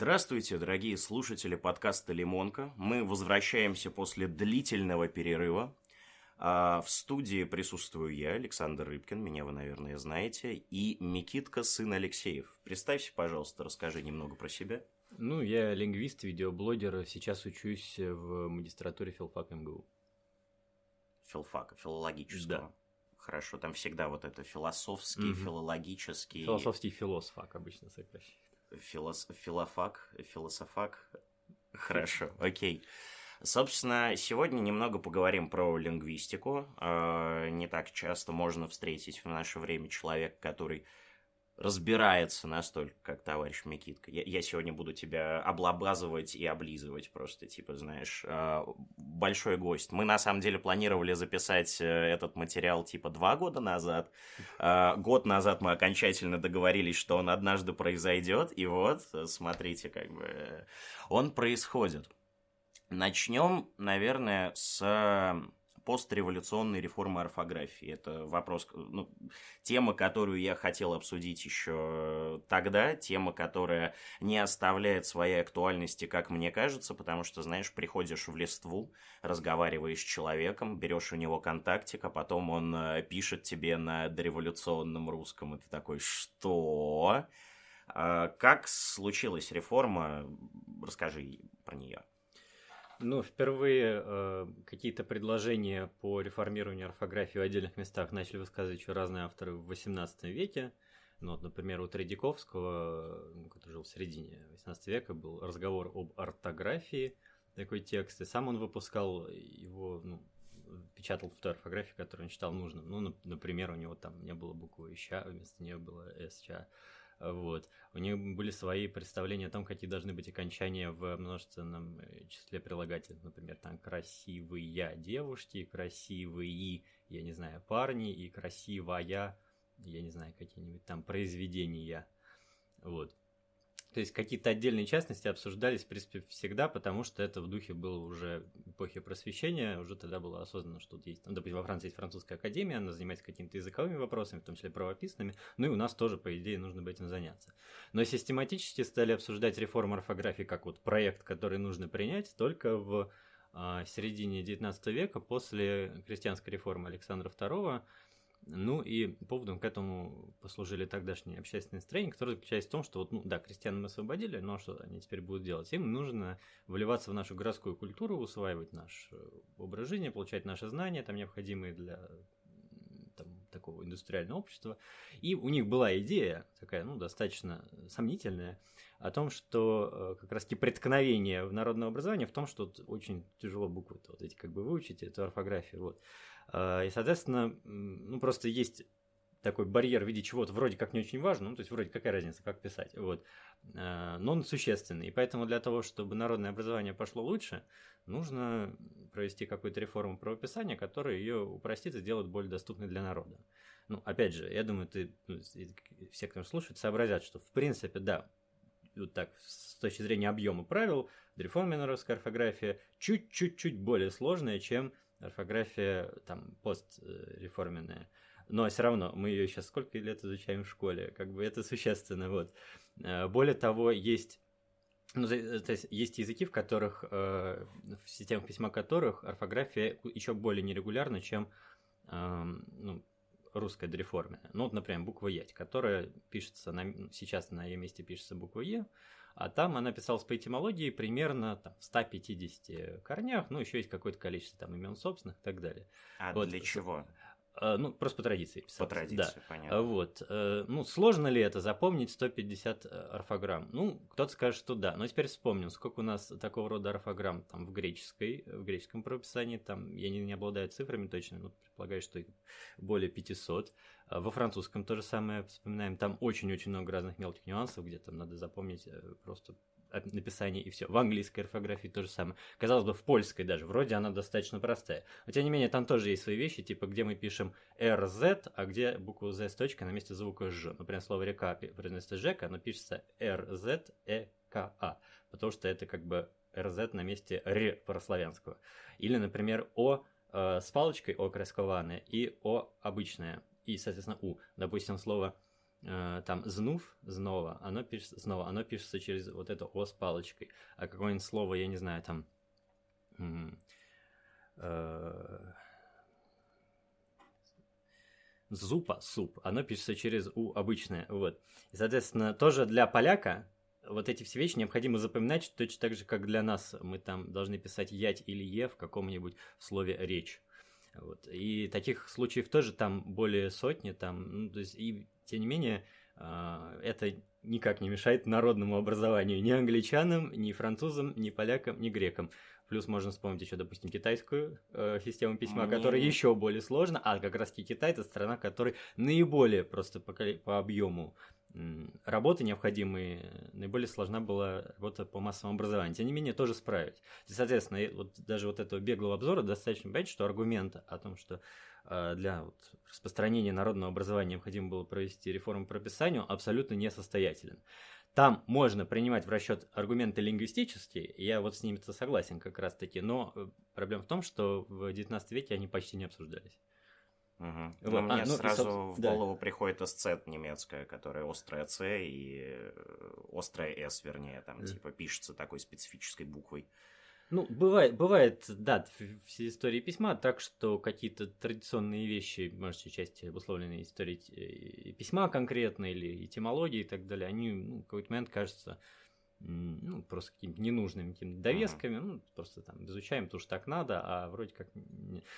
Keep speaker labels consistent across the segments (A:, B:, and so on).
A: Здравствуйте, дорогие слушатели подкаста «Лимонка». Мы возвращаемся после длительного перерыва. А в студии присутствую я, Александр Рыбкин, меня вы, наверное, знаете, и Микитка, сын Алексеев. Представься, пожалуйста, расскажи немного про себя.
B: Ну, я лингвист, видеоблогер, сейчас учусь в магистратуре филфак МГУ.
A: Филфака, филологического.
B: Да.
A: Хорошо, там всегда вот это философский,
B: Мгм.
A: филологический...
B: Философский философак обычно сокращает.
A: Филос... Филофак, философак. Хорошо, окей. Собственно, сегодня немного поговорим про лингвистику. Э, Не так часто можно встретить в наше время человека, который разбирается настолько, как товарищ Микитка. Я, я сегодня буду тебя облабазывать и облизывать просто, типа, знаешь, э, большой гость. Мы, на самом деле, планировали записать э, этот материал, типа, два года назад. Э, Год назад мы окончательно договорились, что он однажды произойдет, и вот, смотрите, как бы, он происходит. Начнем, наверное, с постреволюционной реформы орфографии. Это вопрос, ну, тема, которую я хотел обсудить еще тогда, тема, которая не оставляет своей актуальности, как мне кажется, потому что, знаешь, приходишь в листву, разговариваешь с человеком, берешь у него контактик, а потом он э, пишет тебе на дореволюционном русском, и ты такой, что? А Как случилась реформа? Расскажи про нее.
B: Ну, впервые э, какие-то предложения по реформированию орфографии в отдельных местах начали высказывать еще разные авторы в XVIII веке. Ну, вот, например, у Тредяковского, ну, который жил в середине XVIII века, был разговор об ортографии, такой текст, и сам он выпускал его, ну, печатал в той орфографии, которую он считал нужным. Ну, нап- например, у него там не было буквы «ща», вместо нее было «СЧ». Вот. У них были свои представления о том, какие должны быть окончания в множественном э, числе прилагательных. Например, там красивые девушки, красивые, я не знаю, парни и красивая, я не знаю, какие-нибудь там произведения. Вот. То есть какие-то отдельные частности обсуждались, в принципе, всегда, потому что это в духе было уже эпохи просвещения, уже тогда было осознанно, что тут есть, ну, допустим, во Франции есть французская академия, она занимается какими-то языковыми вопросами, в том числе правописными, ну и у нас тоже, по идее, нужно бы этим заняться. Но систематически стали обсуждать реформу орфографии как вот проект, который нужно принять только в а, середине XIX века, после крестьянской реформы Александра II, ну и поводом к этому послужили тогдашние общественные настроения, которые заключались в том, что вот, ну да, крестьян мы освободили, но что они теперь будут делать? Им нужно вливаться в нашу городскую культуру, усваивать наш э, образ жизни, получать наши знания, там необходимые для там, такого индустриального общества. И у них была идея, такая, ну, достаточно сомнительная, о том, что э, как раз таки преткновение в народное образование в том, что очень тяжело буквы вот эти как бы выучить, эту орфографию, вот. А, И, соответственно, ну, просто есть такой барьер в виде чего-то вроде как не очень важно, ну, то есть вроде какая разница, как писать, вот, А, но он существенный, и поэтому для того, чтобы народное образование пошло лучше, нужно провести какую-то реформу правописания, которая ее упростит и сделает более доступной для народа. Ну, опять же, я думаю, ты, ну, все, кто слушает, сообразят, что, в принципе, да, вот так, с точки зрения объема правил, реформенерская орфография чуть-чуть-чуть более сложная, чем орфография там постреформенная. Но все равно мы ее сейчас сколько лет изучаем в школе, как бы это существенно, вот. Э, Более того, есть ну, то есть, есть языки, в которых, э, в системах письма которых орфография еще более нерегулярна, чем эм, ну, русская дореформенная. Ну, вот, например, буква Е, которая пишется, на, сейчас на ее месте пишется буква Е, а там она писалась по этимологии примерно там, в 150 корнях, ну, еще есть какое-то количество там имен собственных и так далее.
A: А
B: Вот,
A: для чего?
B: Э, Ну, просто по традиции
A: По
B: писалось.
A: традиции,
B: Да.
A: понятно.
B: Вот. э, Ну, сложно ли это запомнить 150 э, орфограмм? Ну, кто-то скажет, что да. Но теперь вспомним, сколько у нас такого рода орфограмм там в греческой, в греческом правописании, там, я не, не обладаю цифрами точно, но предполагаю, что их более 500. А Во французском то же самое вспоминаем, там очень-очень много разных мелких нюансов, где там надо запомнить э, просто написание и все. В английской орфографии то же самое. Казалось бы, в польской даже, вроде она достаточно простая. Но тем не менее, там тоже есть свои вещи, типа, где мы пишем RZ, а где букву Z с точкой на месте звука Ж. Например, слово река произносится Жека, оно пишется RZEKA, потому что это как бы RZ на месте Р прославянского. Или, например, О э, с палочкой О красковане и О обычное, и, соответственно, У. Допустим, слово там знув, знова, оно пишется, снова, оно пишется через вот это О с палочкой. А какое-нибудь слово, я не знаю, там... Э, зупа, суп, оно пишется через У обычное, вот. И, соответственно, тоже для поляка вот эти все вещи необходимо запоминать точно так же, как для нас. Мы там должны писать ять или е в каком-нибудь слове речь. Вот. И таких случаев тоже там более сотни, там, ну, то есть, и тем не менее, э, это никак не мешает народному образованию ни англичанам, ни французам, ни полякам, ни грекам. Плюс можно вспомнить еще, допустим, китайскую э, систему письма, Мне... которая еще более сложна, а как раз Китай это страна, которая наиболее просто по, по объему работы необходимые, наиболее сложна была работа по массовому образованию. Тем не менее, тоже справить. И, соответственно, вот даже вот этого беглого обзора достаточно понять, что аргумент о том, что для вот, распространения народного образования необходимо было провести реформу по прописанию, абсолютно несостоятелен. Там можно принимать в расчет аргументы лингвистические, я вот с ними-то согласен как раз-таки, но э, проблема в том, что в XIX веке они почти не обсуждались.
A: Угу. Вот. Но а, мне ну, сразу и, в голову да. приходит эсцет немецкая, которая острая С и э, острая С, вернее, там, mm. типа, пишется такой специфической буквой.
B: Ну, бывает, бывает, да, все истории письма, так что какие-то традиционные вещи, может, части обусловленные историей письма конкретно или этимологии и так далее, они ну, в какой-то момент кажутся ну, просто какими-то ненужными какими-то довесками, ну, просто там изучаем, потому что так надо, а вроде как...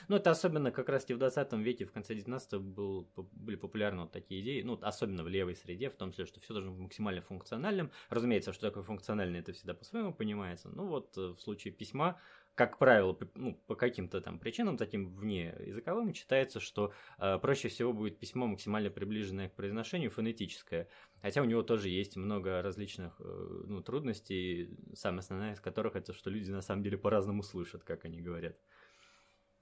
B: Ну, это особенно как раз и в 20 веке, в конце 19 был, были популярны вот такие идеи, ну, особенно в левой среде, в том числе, что все должно быть максимально функциональным. Разумеется, что такое функциональное, это всегда по-своему понимается. Ну, вот э, в случае письма как правило, ну, по каким-то там причинам, таким вне языковым, читается, что э, проще всего будет письмо максимально приближенное к произношению, фонетическое. Хотя у него тоже есть много различных э, ну, трудностей, самая основная из которых это, что люди на самом деле по-разному слышат, как они говорят.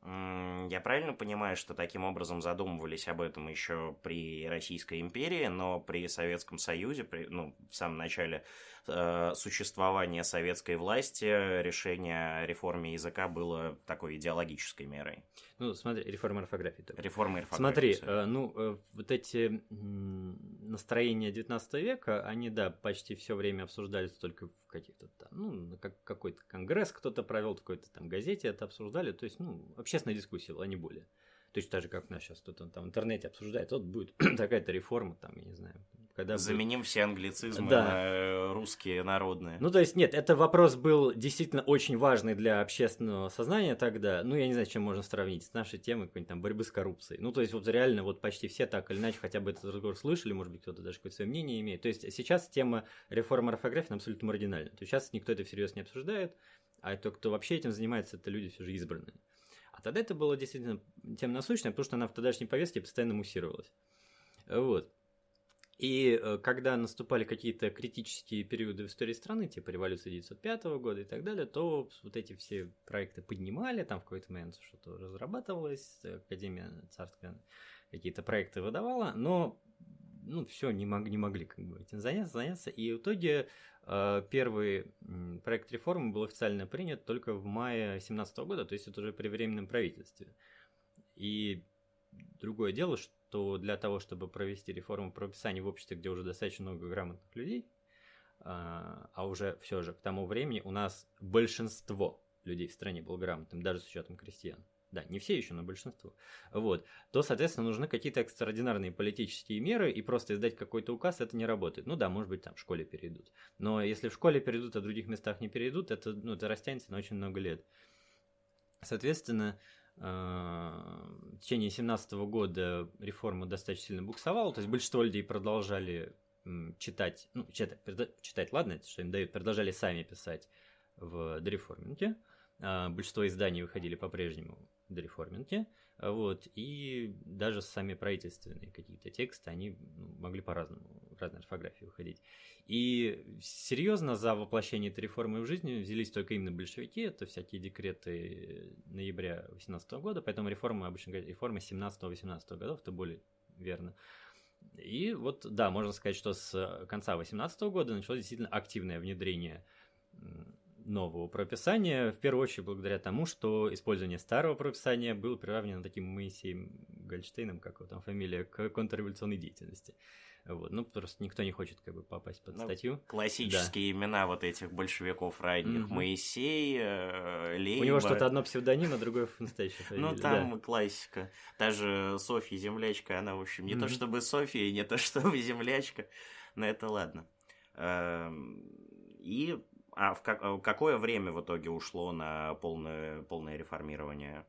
A: Я правильно понимаю, что таким образом задумывались об этом еще при Российской империи, но при Советском Союзе, при, ну, в самом начале э, существования советской власти решение о реформе языка было такой идеологической мерой?
B: Ну, смотри, реформа орфографии.
A: Только. Реформа орфографии.
B: Смотри, э, ну, э, вот эти настроения 19 века, они, да, почти все время обсуждались только в каких-то там, ну, как, какой-то конгресс кто-то провел, в какой-то там газете это обсуждали, то есть, ну, общественная дискуссия была, не более. Точно так же, как у нас сейчас кто-то там в интернете обсуждает, вот будет такая-то реформа, там, я не знаю,
A: когда Заменим все англицизмы да. на э, русские народные.
B: Ну, то есть, нет, это вопрос был действительно очень важный для общественного сознания тогда. Ну, я не знаю, с чем можно сравнить. С нашей темой какой-нибудь там борьбы с коррупцией. Ну, то есть, вот реально, вот почти все так или иначе хотя бы этот разговор слышали, может быть, кто-то даже какое-то свое мнение имеет. То есть, сейчас тема реформы орфографии абсолютно маргинальна. То есть, сейчас никто это всерьез не обсуждает, а то, кто вообще этим занимается, это люди все же избранные. А тогда это было действительно тема насущная, потому что она в тогдашней повестке постоянно муссировалась. Вот. И э, когда наступали какие-то критические периоды в истории страны, типа революции 1905 года и так далее, то вот эти все проекты поднимали, там в какой-то момент что-то разрабатывалось, Академия царская какие-то проекты выдавала, но ну, все, не, мог, не могли как бы этим заняться, заняться. И в итоге э, первый проект реформы был официально принят только в мае 2017 года, то есть это уже при временном правительстве. И другое дело, что то для того, чтобы провести реформу прописания в обществе, где уже достаточно много грамотных людей, а, а уже все же к тому времени у нас большинство людей в стране было грамотным, даже с учетом крестьян, да, не все еще, но большинство, вот, то, соответственно, нужны какие-то экстраординарные политические меры, и просто издать какой-то указ это не работает. Ну да, может быть, там в школе перейдут. Но если в школе перейдут, а в других местах не перейдут, это, ну, это растянется на очень много лет. Соответственно, в течение 2017 года реформа достаточно сильно буксовала, то есть большинство людей продолжали читать, ну, читать, читать ладно, это что им дают, продолжали сами писать в дореформинге. А большинство изданий выходили по-прежнему в дореформинге. Вот, и даже сами правительственные какие-то тексты, они ну, могли по-разному, разной орфографии выходить. И серьезно за воплощение этой реформы в жизни взялись только именно большевики, это всякие декреты ноября 18 года, поэтому реформы, обычно говорят, реформы 17-18 годов, это более верно. И вот, да, можно сказать, что с конца 18 года началось действительно активное внедрение нового прописания, в первую очередь благодаря тому, что использование старого прописания было приравнено таким Моисеем Гольштейном, как его там фамилия, к контрреволюционной деятельности. Вот. Ну, просто никто не хочет как бы попасть под
A: Ну,
B: статью.
A: Классические имена вот этих большевиков ранних.
B: Мгм.
A: Моисей, э, Лейба.
B: У него что-то одно псевдоним, а другое настоящая
A: Ну, там
B: да.
A: классика. Даже Софья Землячка, она, в общем, не то
B: Мгм.
A: чтобы Софья, не то чтобы Землячка, но это ладно. Эм, И а в как- а какое время в итоге ушло на полное, полное реформирование?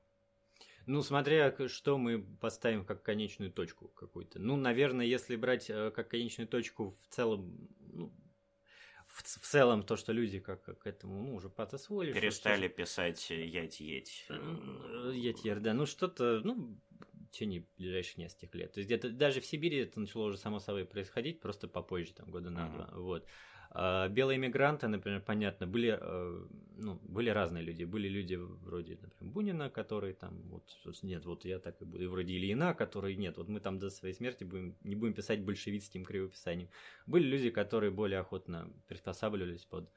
B: Ну, смотря что мы поставим как конечную точку какую-то. Ну, наверное, если брать э, как конечную точку в целом, ну, в, в целом то, что люди как к этому ну, уже подосвоили. что-
A: Перестали писать ять-еть.
B: Э, Етьер, да, ну что-то, ну, в течение ближайших нескольких лет. То есть где-то даже в Сибири это начало уже само собой происходить, просто попозже, там, года на
A: Мгм.
B: два, вот. А белые мигранты, например, понятно, были, э, ну, были разные люди. Были люди вроде, например, Бунина, которые там, вот, нет, вот я так и буду, и вроде Ильина, которые, нет, вот мы там до своей смерти будем, не будем писать большевистским кривописанием. Были люди, которые более охотно приспосабливались под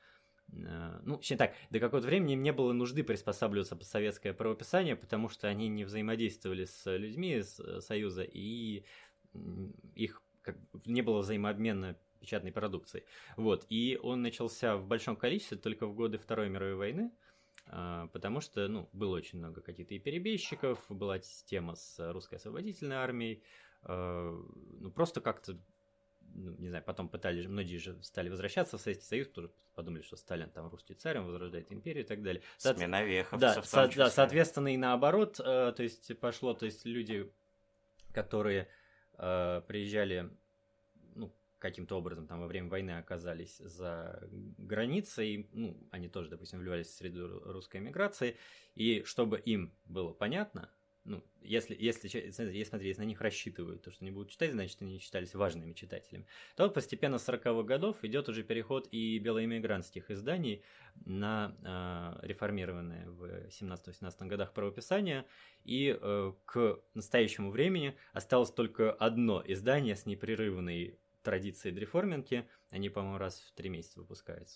B: Э, Ну, точнее так, до какого-то времени им не было нужды приспосабливаться под советское правописание, потому что они не взаимодействовали с людьми из э, Союза, и их как, не было взаимообмена печатной продукции. Вот, и он начался в большом количестве только в годы Второй мировой войны, а, потому что, ну, было очень много каких-то и перебежчиков, была тема с русской освободительной армией, э, ну, просто как-то ну, не знаю, потом пытались, многие же стали возвращаться в Советский Союз, потому что подумали, что Сталин там русский царь, он возрождает империю и так далее. Соот-
A: Сменовеховцев
B: да,
A: в том
B: со- да, соответственно, и наоборот, э, то есть пошло, то есть люди, которые э, приезжали, каким-то образом там во время войны оказались за границей, ну, они тоже, допустим, вливались в среду ру- русской эмиграции, и чтобы им было понятно, ну, если, если, если, смотри, если на них рассчитывают, то, что они будут читать, значит, они считались важными читателями. То вот постепенно с 40-х годов идет уже переход и белоэмигрантских изданий на э, реформированное в 17-18 годах правописание, и э, к настоящему времени осталось только одно издание с непрерывной традицией дреформинки. Они, по-моему, раз в три месяца выпускают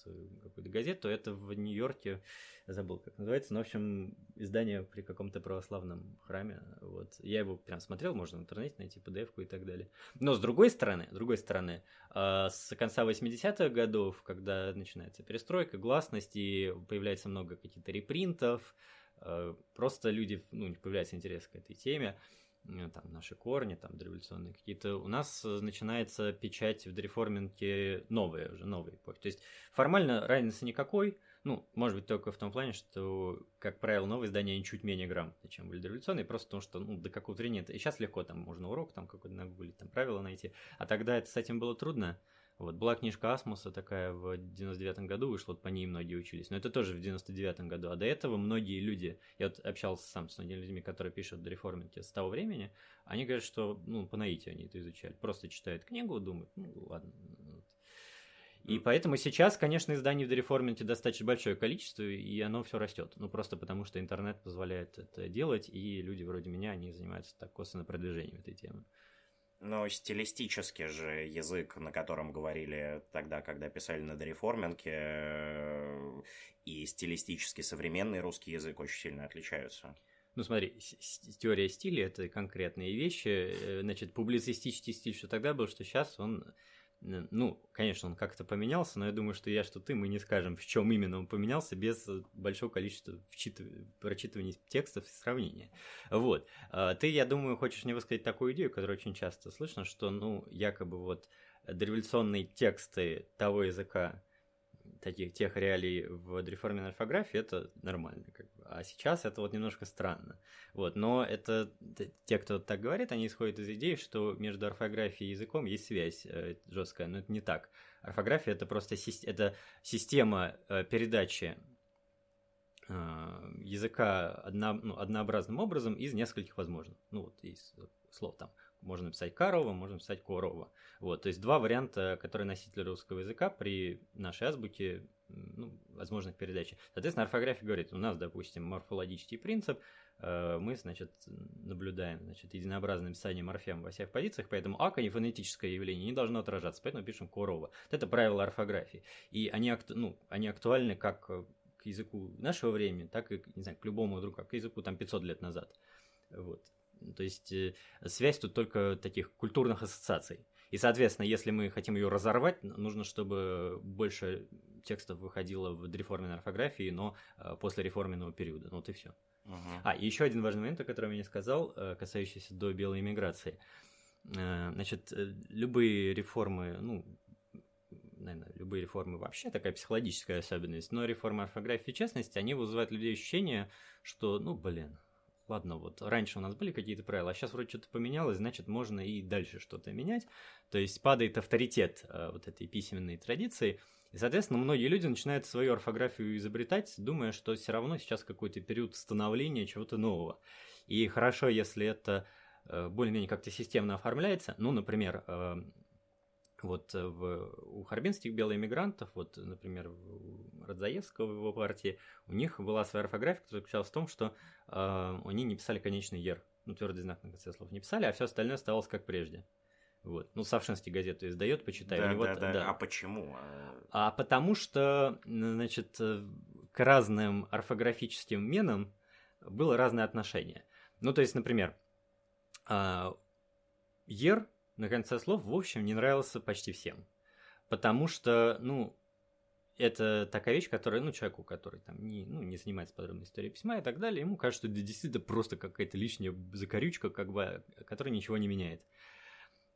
B: какую-то газету. Это в Нью-Йорке, забыл, как называется, но, в общем, издание при каком-то православном храме. Вот. Я его прям смотрел, можно в интернете найти PDF-ку и так далее. Но с другой стороны, с другой стороны, э, с конца 80-х годов, когда начинается перестройка, гласность, и появляется много каких-то репринтов, э, просто люди, ну, появляется интерес к этой теме, там, наши корни, там, дореволюционные какие-то, у нас э, начинается печать в дреформинге новые уже, новые эпохи. То есть формально разницы никакой, ну, может быть, только в том плане, что, как правило, новые издания, чуть менее грамотные, чем были дореволюционные, просто потому что, ну, до какого-то времени это... И сейчас легко, там, можно урок там какой-то нагуглить, там, правила найти, а тогда это с этим было трудно. Вот, была книжка Асмуса такая в 99-м году вышла, вот по ней многие учились, но это тоже в 99-м году, а до этого многие люди, я вот общался сам с многими людьми, которые пишут до реформинки с того времени, они говорят, что, ну, по наитию они это изучали, просто читают книгу, думают, ну, ладно, вот. И поэтому сейчас, конечно, изданий в дореформенте достаточно большое количество, и оно все растет. Ну, просто потому что интернет позволяет это делать, и люди вроде меня, они занимаются так косвенно продвижением этой темы.
A: Но стилистически же язык, на котором говорили тогда, когда писали на дореформинке, э, и стилистически современный русский язык очень сильно отличаются.
B: Ну, смотри, теория стиля – это конкретные вещи. Э, Значит, публицистический стиль, что тогда был, что сейчас он... Ну, конечно, он как-то поменялся, но я думаю, что я, что ты, мы не скажем, в чем именно он поменялся без э, большого количества вчитыв- прочитывания текстов и сравнения. Вот. А Ты, я думаю, хочешь мне высказать такую идею, которую очень часто слышно, что, ну, якобы вот дореволюционные тексты того языка, таких тех реалий в дореформенной орфографии это нормально, как бы. а сейчас это вот немножко странно. Вот, но это те, кто так говорит, они исходят из идеи, что между орфографией и языком есть связь э, жесткая, но это не так. Орфография это просто сис- это система э, передачи э, языка одно, ну, однообразным образом из нескольких возможных. Ну вот из слов там можно писать Карова, можно писать Корова. Вот, то есть два варианта, которые носители русского языка при нашей азбуке ну, возможных передачи. Соответственно, орфография говорит, у нас, допустим, морфологический принцип, э, мы, значит, наблюдаем, значит, единообразное написание морфем во всех позициях, поэтому ака не фонетическое явление не должно отражаться, поэтому пишем корова. Это правило орфографии. И они, акту- ну, они актуальны как к языку нашего времени, так и, не знаю, к любому другу, как к языку там 500 лет назад. Вот. То есть э, связь тут только таких культурных ассоциаций. И, соответственно, если мы хотим ее разорвать, нужно, чтобы больше текстов выходило в дореформенной орфографии, но э, после реформенного периода. Ну вот и все. Uh-huh. А, и еще один важный момент, о котором я не сказал, э, касающийся до белой иммиграции. Значит, любые реформы, ну, наверное, любые реформы вообще такая психологическая особенность, но реформа орфографии, в частности, они вызывают людей ощущение, что, ну, блин, ладно, вот раньше у нас были какие-то правила, а сейчас вроде что-то поменялось, значит, можно и дальше что-то менять. То есть падает авторитет э, вот этой письменной традиции, и, соответственно, многие люди начинают свою орфографию изобретать, думая, что все равно сейчас какой-то период становления чего-то нового. И хорошо, если это э, более-менее как-то системно оформляется. Ну, например, э, вот э, в, у харбинских белоэмигрантов, вот, например, у Радзаевского в его партии, у них была своя орфография, которая заключалась в том, что э, они не писали конечный «ер», ну, твердый знак на конце слов не писали, а все остальное оставалось как прежде. Вот. Ну, Савшинский газету издает, почитай.
A: Да,
B: у него
A: да, да, да. А почему?
B: А потому что, значит, э, к разным орфографическим менам было разное отношение. Ну, то есть, например, а, «ер» на конце слов, в общем, не нравился почти всем. Потому что, ну, это такая вещь, которая, ну, человеку, который там не, ну, не занимается подробной историей письма и так далее, ему кажется, что это действительно просто какая-то лишняя закорючка, как бы, которая ничего не меняет.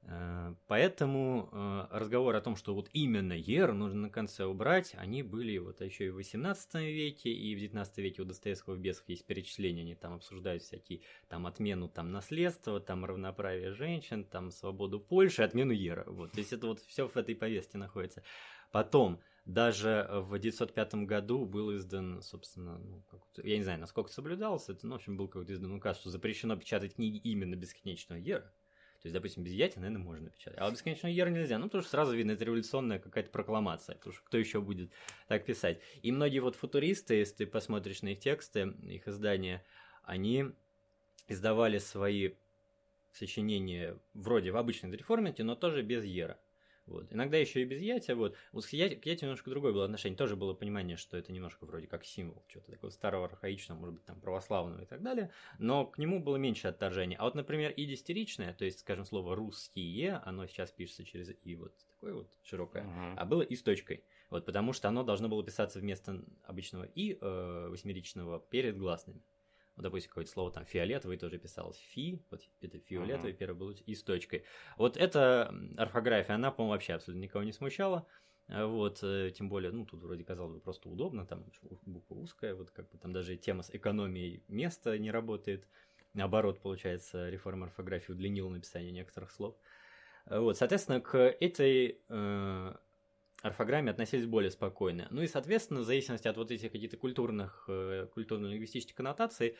B: Э, поэтому э, разговор о том, что вот именно Ер нужно на конце убрать, они были вот еще и в 18 веке, и в 19 веке у Достоевского в «Бесах» есть перечисления, они там обсуждают всякие, там, отмену там наследства, там, равноправие женщин, там, свободу Польши, отмену Ера, вот, то есть это вот все в этой повестке находится. Потом, даже в 1905 году был издан, собственно, ну, я не знаю, насколько соблюдался, это, ну, в общем, был какой-то издан указ, что запрещено печатать книги именно бесконечного Ера, то есть, допустим, без яти, наверное, можно печатать. А бесконечную ер нельзя. Ну, потому что сразу видно, это революционная какая-то прокламация. Потому что кто еще будет так писать? И многие вот футуристы, если ты посмотришь на их тексты, их издания, они издавали свои сочинения вроде в обычной реформенте, но тоже без ера. Вот. Иногда еще и без ятия. Вот. вот к, яти, к немножко другое было отношение. Тоже было понимание, что это немножко вроде как символ чего-то такого старого, архаичного, может быть, там православного и так далее. Но к нему было меньше отторжения. А вот, например, и дистеричное, то есть, скажем, слово русские, оно сейчас пишется через и вот такое вот широкое, uh-huh. а было и с точкой. Вот, потому что оно должно было писаться вместо обычного и э, восьмеричного перед гласными. Вот, допустим, какое-то слово там фиолетовый тоже писалось фи, вот это фиолетовый, uh-huh. первый был и с точкой. Вот эта орфография, она, по-моему, вообще абсолютно никого не смущала. А вот, э, тем более, ну, тут вроде казалось бы просто удобно, там буква узкая, вот как бы там даже тема с экономией места не работает. Наоборот, получается, реформа орфографии удлинила написание некоторых слов. Вот, соответственно, к этой э, орфограмме относились более спокойно. Ну и, соответственно, в зависимости от вот этих каких-то культурных, э, культурно-лингвистических коннотаций,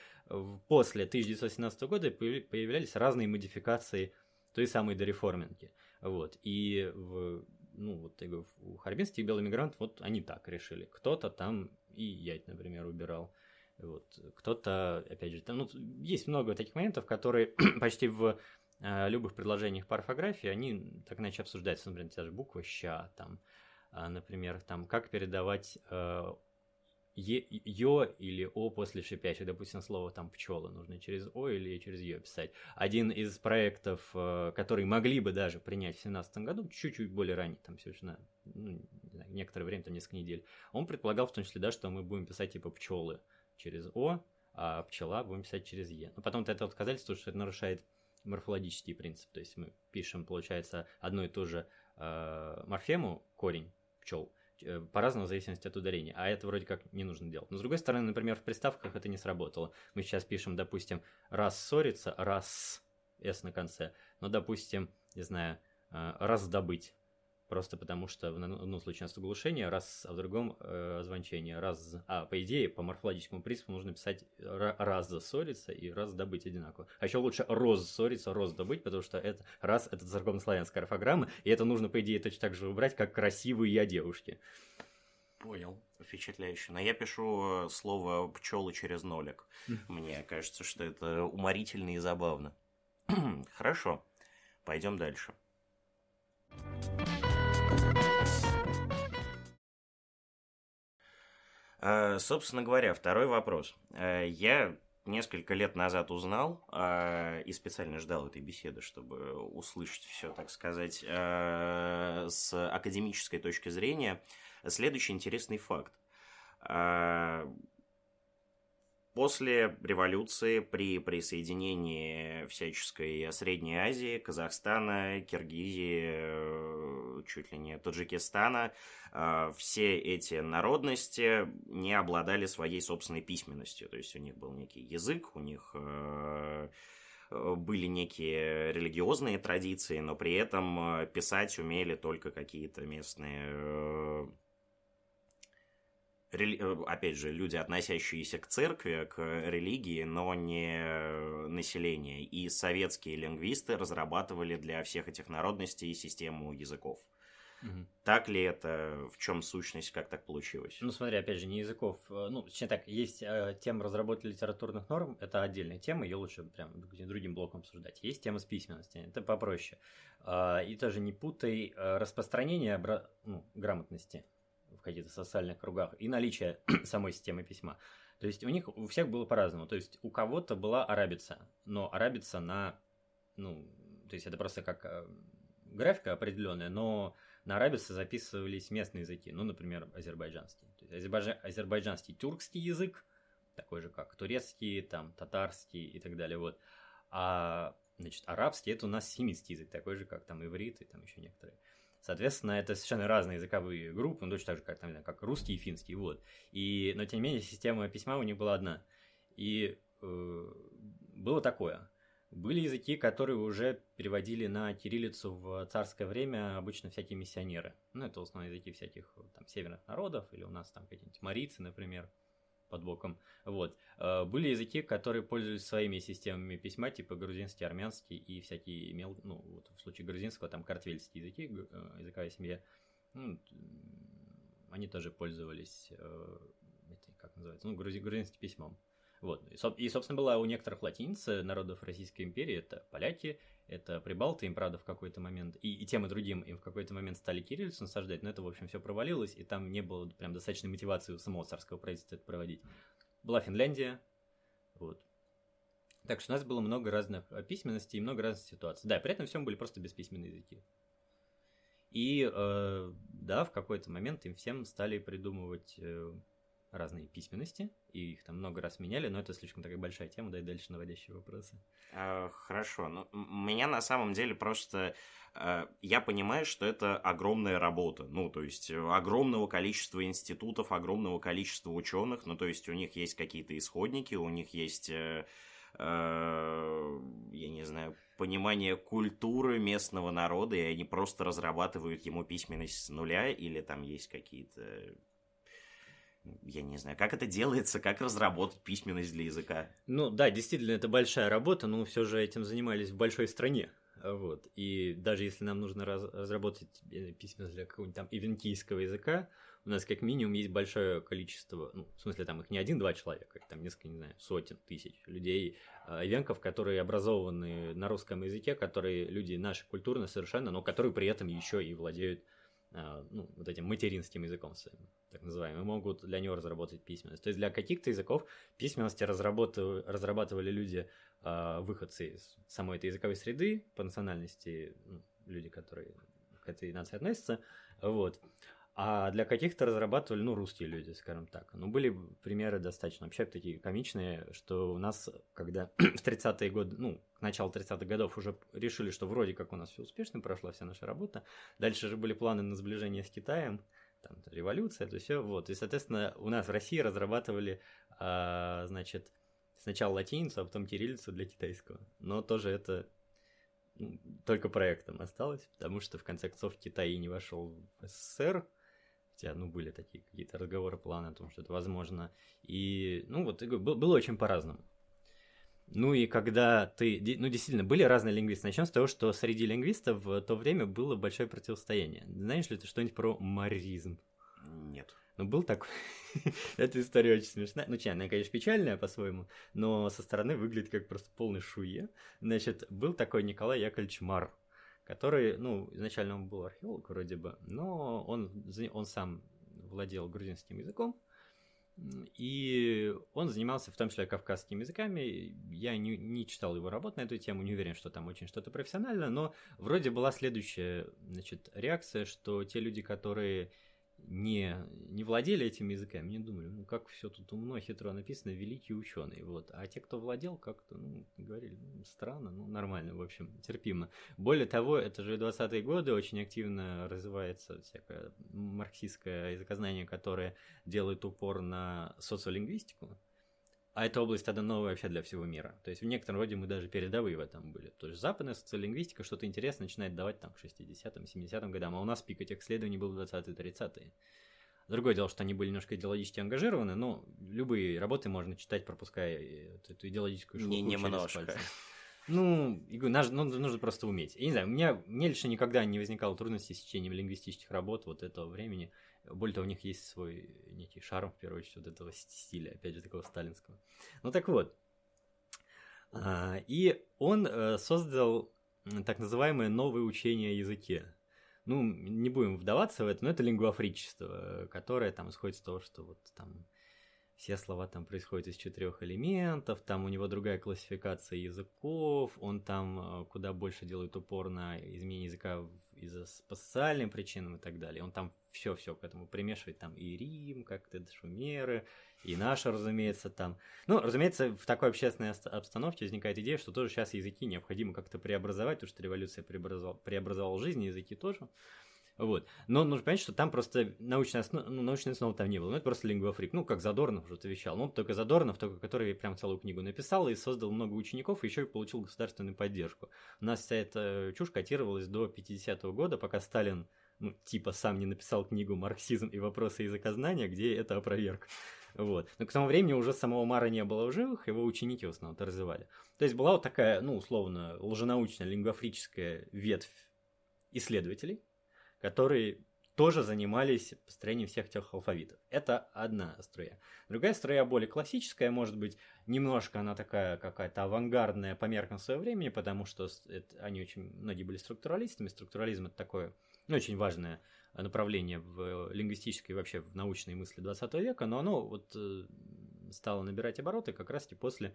B: после 1917 года появлялись разные модификации той самой дореформинки. Вот. И в, ну, вот, я говорю, у харбинских белых мигрантов вот они так решили. Кто-то там и ять, например, убирал. Вот. Кто-то, опять же, там, ну, есть много таких моментов, которые почти в э, любых предложениях по орфографии, они так иначе обсуждаются. Например, те же буква «ща», там, например, там, как передавать э, ё или о после шипящих, допустим, слово там пчелы нужно через о или через ё писать. Один из проектов, э, который могли бы даже принять в 2017 году, чуть-чуть более ранее, там на ну, некоторое время, там несколько недель, он предполагал в том числе, да, что мы будем писать типа пчелы через о, а пчела будем писать через е. Но потом от этого отказались, потому что это нарушает морфологический принцип. То есть мы пишем, получается, одну и ту же э, морфему, корень, пчел э, по-разному в зависимости от ударения, а это вроде как не нужно делать. Но с другой стороны, например, в приставках это не сработало. Мы сейчас пишем, допустим, раз ссориться, раз с на конце, но, допустим, не знаю, э, раздобыть просто потому что в одном случае у нас оглушение, раз, а в другом э, звончение. Раз, а по идее, по морфологическому принципу нужно писать раз засориться и раз добыть одинаково. А еще лучше роз ссориться, роз добыть, потому что это раз это церковнославянская орфограмма, и это нужно, по идее, точно так же убрать, как красивые я девушки.
A: Понял. Впечатляюще. Но я пишу э, слово пчелы через нолик. Мне кажется, что это уморительно и забавно. Хорошо. Пойдем дальше. Э, собственно говоря, второй вопрос. Э, я несколько лет назад узнал э, и специально ждал этой беседы, чтобы услышать все, так сказать, э, с академической точки зрения. Следующий интересный факт. После революции, при присоединении всяческой Средней Азии, Казахстана, Киргизии, э, чуть ли не Таджикистана, э, все эти народности не обладали своей собственной письменностью. То есть у них был некий язык, у них э, были некие религиозные традиции, но при этом писать умели только какие-то местные Э, опять же, люди, относящиеся к церкви, к религии, но не население. И советские лингвисты разрабатывали для всех этих народностей систему языков. Угу. Так ли это? В чем сущность? Как так получилось?
B: Ну, смотри, опять же, не языков. Э, ну, точнее так, есть э, тема разработки литературных норм, это отдельная тема, ее лучше прям другим блоком обсуждать. Есть тема с письменностью, это попроще. Э, и тоже не путай э, распространение обра... ну, грамотности в каких-то социальных кругах и наличие самой системы письма. То есть у них у всех было по-разному. То есть у кого-то была арабица, но арабица на, ну, то есть это просто как э, графика определенная, но на арабице записывались местные языки, ну, например, азербайджанский. То есть азербайджан, азербайджанский тюркский язык, такой же как турецкий, там, татарский и так далее, вот. А, значит, арабский это у нас семитский язык, такой же, как там иврит и там еще некоторые. Соответственно, это совершенно разные языковые группы, ну, точно так же, как, там, как русский и финский, вот. И, но, тем не менее, система письма у них была одна. И э, было такое. Были языки, которые уже переводили на кириллицу в царское время обычно всякие миссионеры. Ну, это в основном языки всяких там северных народов, или у нас там какие-нибудь марийцы, например под боком. Вот. Э, были языки, которые пользовались своими системами письма, типа грузинский, армянский и всякие мел... ну, вот в случае грузинского, там картвельские языки, э, языковая семья. Ну, они тоже пользовались, э, как называется, ну, грузи... грузинским письмом. Вот. И, собственно, была у некоторых латиниц народов Российской империи, это поляки, это прибалты, им, правда, в какой-то момент, и, и тем и другим им в какой-то момент стали кириллицу насаждать, но это, в общем, все провалилось, и там не было прям достаточной мотивации у самого царского правительства это проводить. Была Финляндия, вот. Так что у нас было много разных письменностей и много разных ситуаций. Да, при этом всем были просто бесписьменные языки. И э, да, в какой-то момент им всем стали придумывать э, разные письменности, и их там много раз меняли, но это слишком такая большая тема, дай дальше наводящие вопросы.
A: А, хорошо, ну, меня на самом деле просто... А, я понимаю, что это огромная работа, ну, то есть огромного количества институтов, огромного количества ученых, ну, то есть у них есть какие-то исходники, у них есть... Э, э, я не знаю, понимание культуры местного народа, и они просто разрабатывают ему письменность с нуля, или там есть какие-то я не знаю, как это делается, как разработать письменность для языка.
B: Ну да, действительно, это большая работа, но все же этим занимались в большой стране. Вот. И даже если нам нужно раз, разработать э, письменность для какого-нибудь там ивенкийского языка, у нас как минимум есть большое количество, ну, в смысле, там их не один-два человека, там несколько, не знаю, сотен тысяч людей, э, ивенков, которые образованы на русском языке, которые люди наши культурно совершенно, но которые при этом еще и владеют а, ну, вот этим материнским языком своим, так называемым, могут для него разработать письменность. То есть для каких-то языков письменности разрабатывали, разрабатывали люди, а, выходцы из самой этой языковой среды, по национальности, ну, люди, которые к этой нации относятся, вот. А для каких-то разрабатывали, ну, русские люди, скажем так. Ну, были примеры достаточно вообще такие комичные, что у нас, когда в 30-е годы, ну, к началу 30-х годов уже решили, что вроде как у нас все успешно, прошла вся наша работа. Дальше же были планы на сближение с Китаем, там революция, это все, вот. И, соответственно, у нас в России разрабатывали, а, значит, сначала латиницу, а потом кириллицу для китайского. Но тоже это ну, только проектом осталось, потому что, в конце концов, Китай не вошел в СССР, хотя, ну, были такие какие-то разговоры, планы о том, что это возможно. И, ну, вот, было очень по-разному. Ну и когда ты... Ну, действительно, были разные лингвисты. Начнем с того, что среди лингвистов в то время было большое противостояние. Знаешь ли ты что-нибудь про маризм?
A: Нет.
B: Ну, был такой... Эта история очень смешная. Ну, честно, она, конечно, печальная по-своему, но со стороны выглядит как просто полный шуе. Значит, был такой Николай Яковлевич Мар, который, ну, изначально он был археолог вроде бы, но он, он сам владел грузинским языком, И он занимался в том числе кавказскими языками. Я не, не читал его работ на эту тему, не уверен, что там очень что-то профессиональное, но вроде была следующая значит, реакция, что те люди, которые не, не владели этими языками, не думали, ну как все тут умно, хитро написано, великий ученый. Вот. А те, кто владел, как-то, ну, говорили, ну, странно, ну, нормально, в общем, терпимо. Более того, это же 20-е годы, очень активно развивается всякое марксистское языкознание, которое делает упор на социолингвистику. А эта область тогда новая вообще для всего мира. То есть в некотором роде мы даже передовые в этом были. То есть западная социолингвистика что-то интересное начинает давать там к 60-м, 70-м годам, а у нас пик этих исследований был в 20-е, 30-е. Другое дело, что они были немножко идеологически ангажированы, но любые работы можно читать, пропуская эту идеологическую
A: школу. Не, немножко.
B: Ну, нужно, нужно просто уметь. Я не знаю, у меня, мне лично никогда не возникало трудностей с чтением лингвистических работ вот этого времени. Более того, у них есть свой некий шарм, в первую очередь, вот этого стиля, опять же, такого сталинского. Ну так вот. А, и он э, создал так называемое новое учение о языке. Ну, не будем вдаваться в это, но это лингвофричество, которое там исходит из того, что вот там все слова там происходят из четырех элементов, там у него другая классификация языков, он там э, куда больше делает упор на изменение языка из-за по социальным причинам и так далее. Он там все-все к этому примешивает, там и Рим, как-то шумеры, и наши, разумеется, там. Ну, разумеется, в такой общественной обстановке возникает идея, что тоже сейчас языки необходимо как-то преобразовать, потому что революция преобразовала, преобразовала жизнь, языки тоже. Вот. Но нужно понять, что там просто научная основа, ну, научной основы там не было. Ну, это просто лингвофрик. Ну, как Задорнов уже вещал. Ну, только Задорнов, только который прям целую книгу написал и создал много учеников, и еще и получил государственную поддержку. У нас вся эта чушь котировалась до 50-го года, пока Сталин, ну, типа, сам не написал книгу «Марксизм и вопросы языкознания», где это опроверг. Вот. Но к тому времени уже самого Мара не было в живых, его ученики в основном-то развивали. То есть была вот такая, ну, условно, лженаучная, лингвофрическая ветвь исследователей, которые тоже занимались построением всех тех алфавитов. Это одна струя. Другая струя более классическая, может быть, немножко она такая какая-то авангардная по меркам своего времени, потому что это, они очень многие были структуралистами. Структурализм это такое ну, очень важное направление в лингвистической и вообще в научной мысли 20 века, но оно вот э, стало набирать обороты как раз-таки после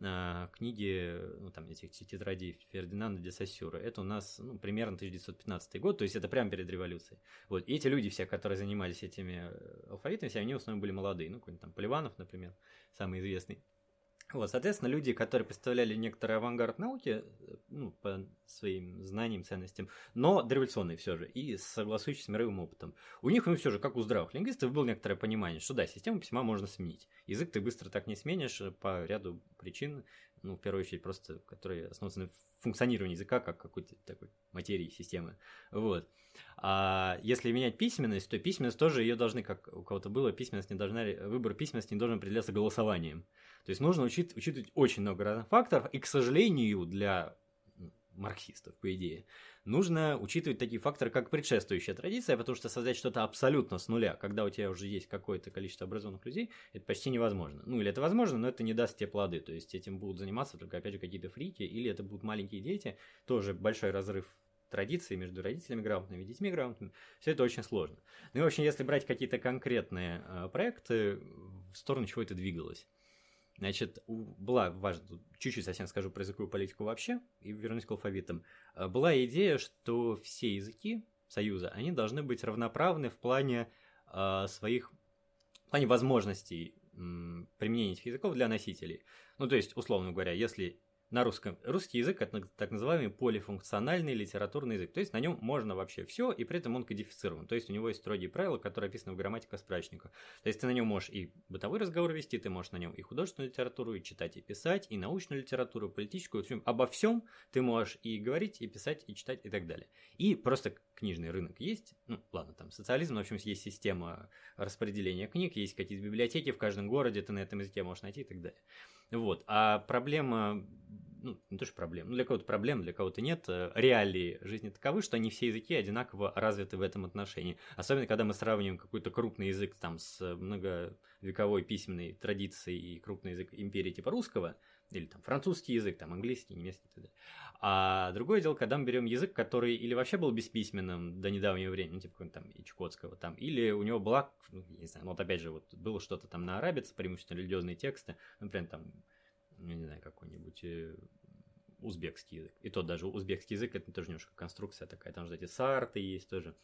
B: книги, ну, там, этих тетрадей Фердинанда де Сассюра, это у нас ну, примерно 1915 год, то есть это прямо перед революцией. Вот. И эти люди все, которые занимались этими э, алфавитами, все они в основном были молодые, ну, какой-нибудь там Поливанов, например, самый известный. Вот, соответственно, люди, которые представляли некоторый авангард науки, э, ну, по своим знаниям, ценностям, но дореволюционные все же, и согласующие с мировым опытом. У них, ну, все же, как у здравых лингвистов, было некоторое понимание, что да, систему письма можно сменить. Язык ты быстро так не сменишь э, по ряду причин, ну, в первую очередь, просто, которые основаны на функционировании языка как какой-то такой материи системы. Вот. А если менять письменность, то письменность тоже ее должны, как у кого-то было, письменность не должна, выбор письменности не должен определяться голосованием. То есть нужно учит, учитывать очень много разных факторов, и, к сожалению, для марксистов, по идее, нужно учитывать такие факторы, как предшествующая традиция, потому что создать что-то абсолютно с нуля, когда у тебя уже есть какое-то количество образованных людей, это почти невозможно. Ну, или это возможно, но это не даст тебе плоды, то есть этим будут заниматься только, опять же, какие-то фрики, или это будут маленькие дети, тоже большой разрыв традиции между родителями грамотными и детьми грамотными. Все это очень сложно. Ну и, в общем, если брать какие-то конкретные э, проекты, в сторону чего это двигалось. Значит, была важна, чуть-чуть совсем скажу про языковую политику вообще, и вернусь к алфавитам. Э, была идея, что все языки Союза, они должны быть равноправны в плане э, своих, в плане возможностей применения этих языков для носителей. Ну, то есть, условно говоря, если на русском. Русский язык это так называемый полифункциональный литературный язык. То есть на нем можно вообще все, и при этом он кодифицирован. То есть у него есть строгие правила, которые описаны в грамматике справочника. То есть ты на нем можешь и бытовой разговор вести, ты можешь на нем и художественную литературу, и читать, и писать, и научную литературу, и политическую. В общем, обо всем ты можешь и говорить, и писать, и читать, и так далее. И просто книжный рынок есть. Ну, ладно, там социализм, в общем, есть система распределения книг, есть какие-то библиотеки в каждом городе, ты на этом языке можешь найти и так далее. Вот. А проблема ну, не то что проблем, ну, для кого-то проблем, для кого-то нет, э, реалии жизни таковы, что они все языки одинаково развиты в этом отношении. Особенно, когда мы сравниваем какой-то крупный язык там с многовековой письменной традицией и крупный язык империи типа русского, или там французский язык, там английский, немецкий и так далее. А другое дело, когда мы берем язык, который или вообще был бесписьменным до недавнего времени, ну, типа там Ичкотского там, или у него была, ну, не знаю, ну, вот опять же, вот было что-то там на арабице, преимущественно религиозные тексты, например, там, ну, не знаю, какой-нибудь э, узбекский язык. И тот даже узбекский язык, это тоже немножко конструкция такая, там же эти сарты есть тоже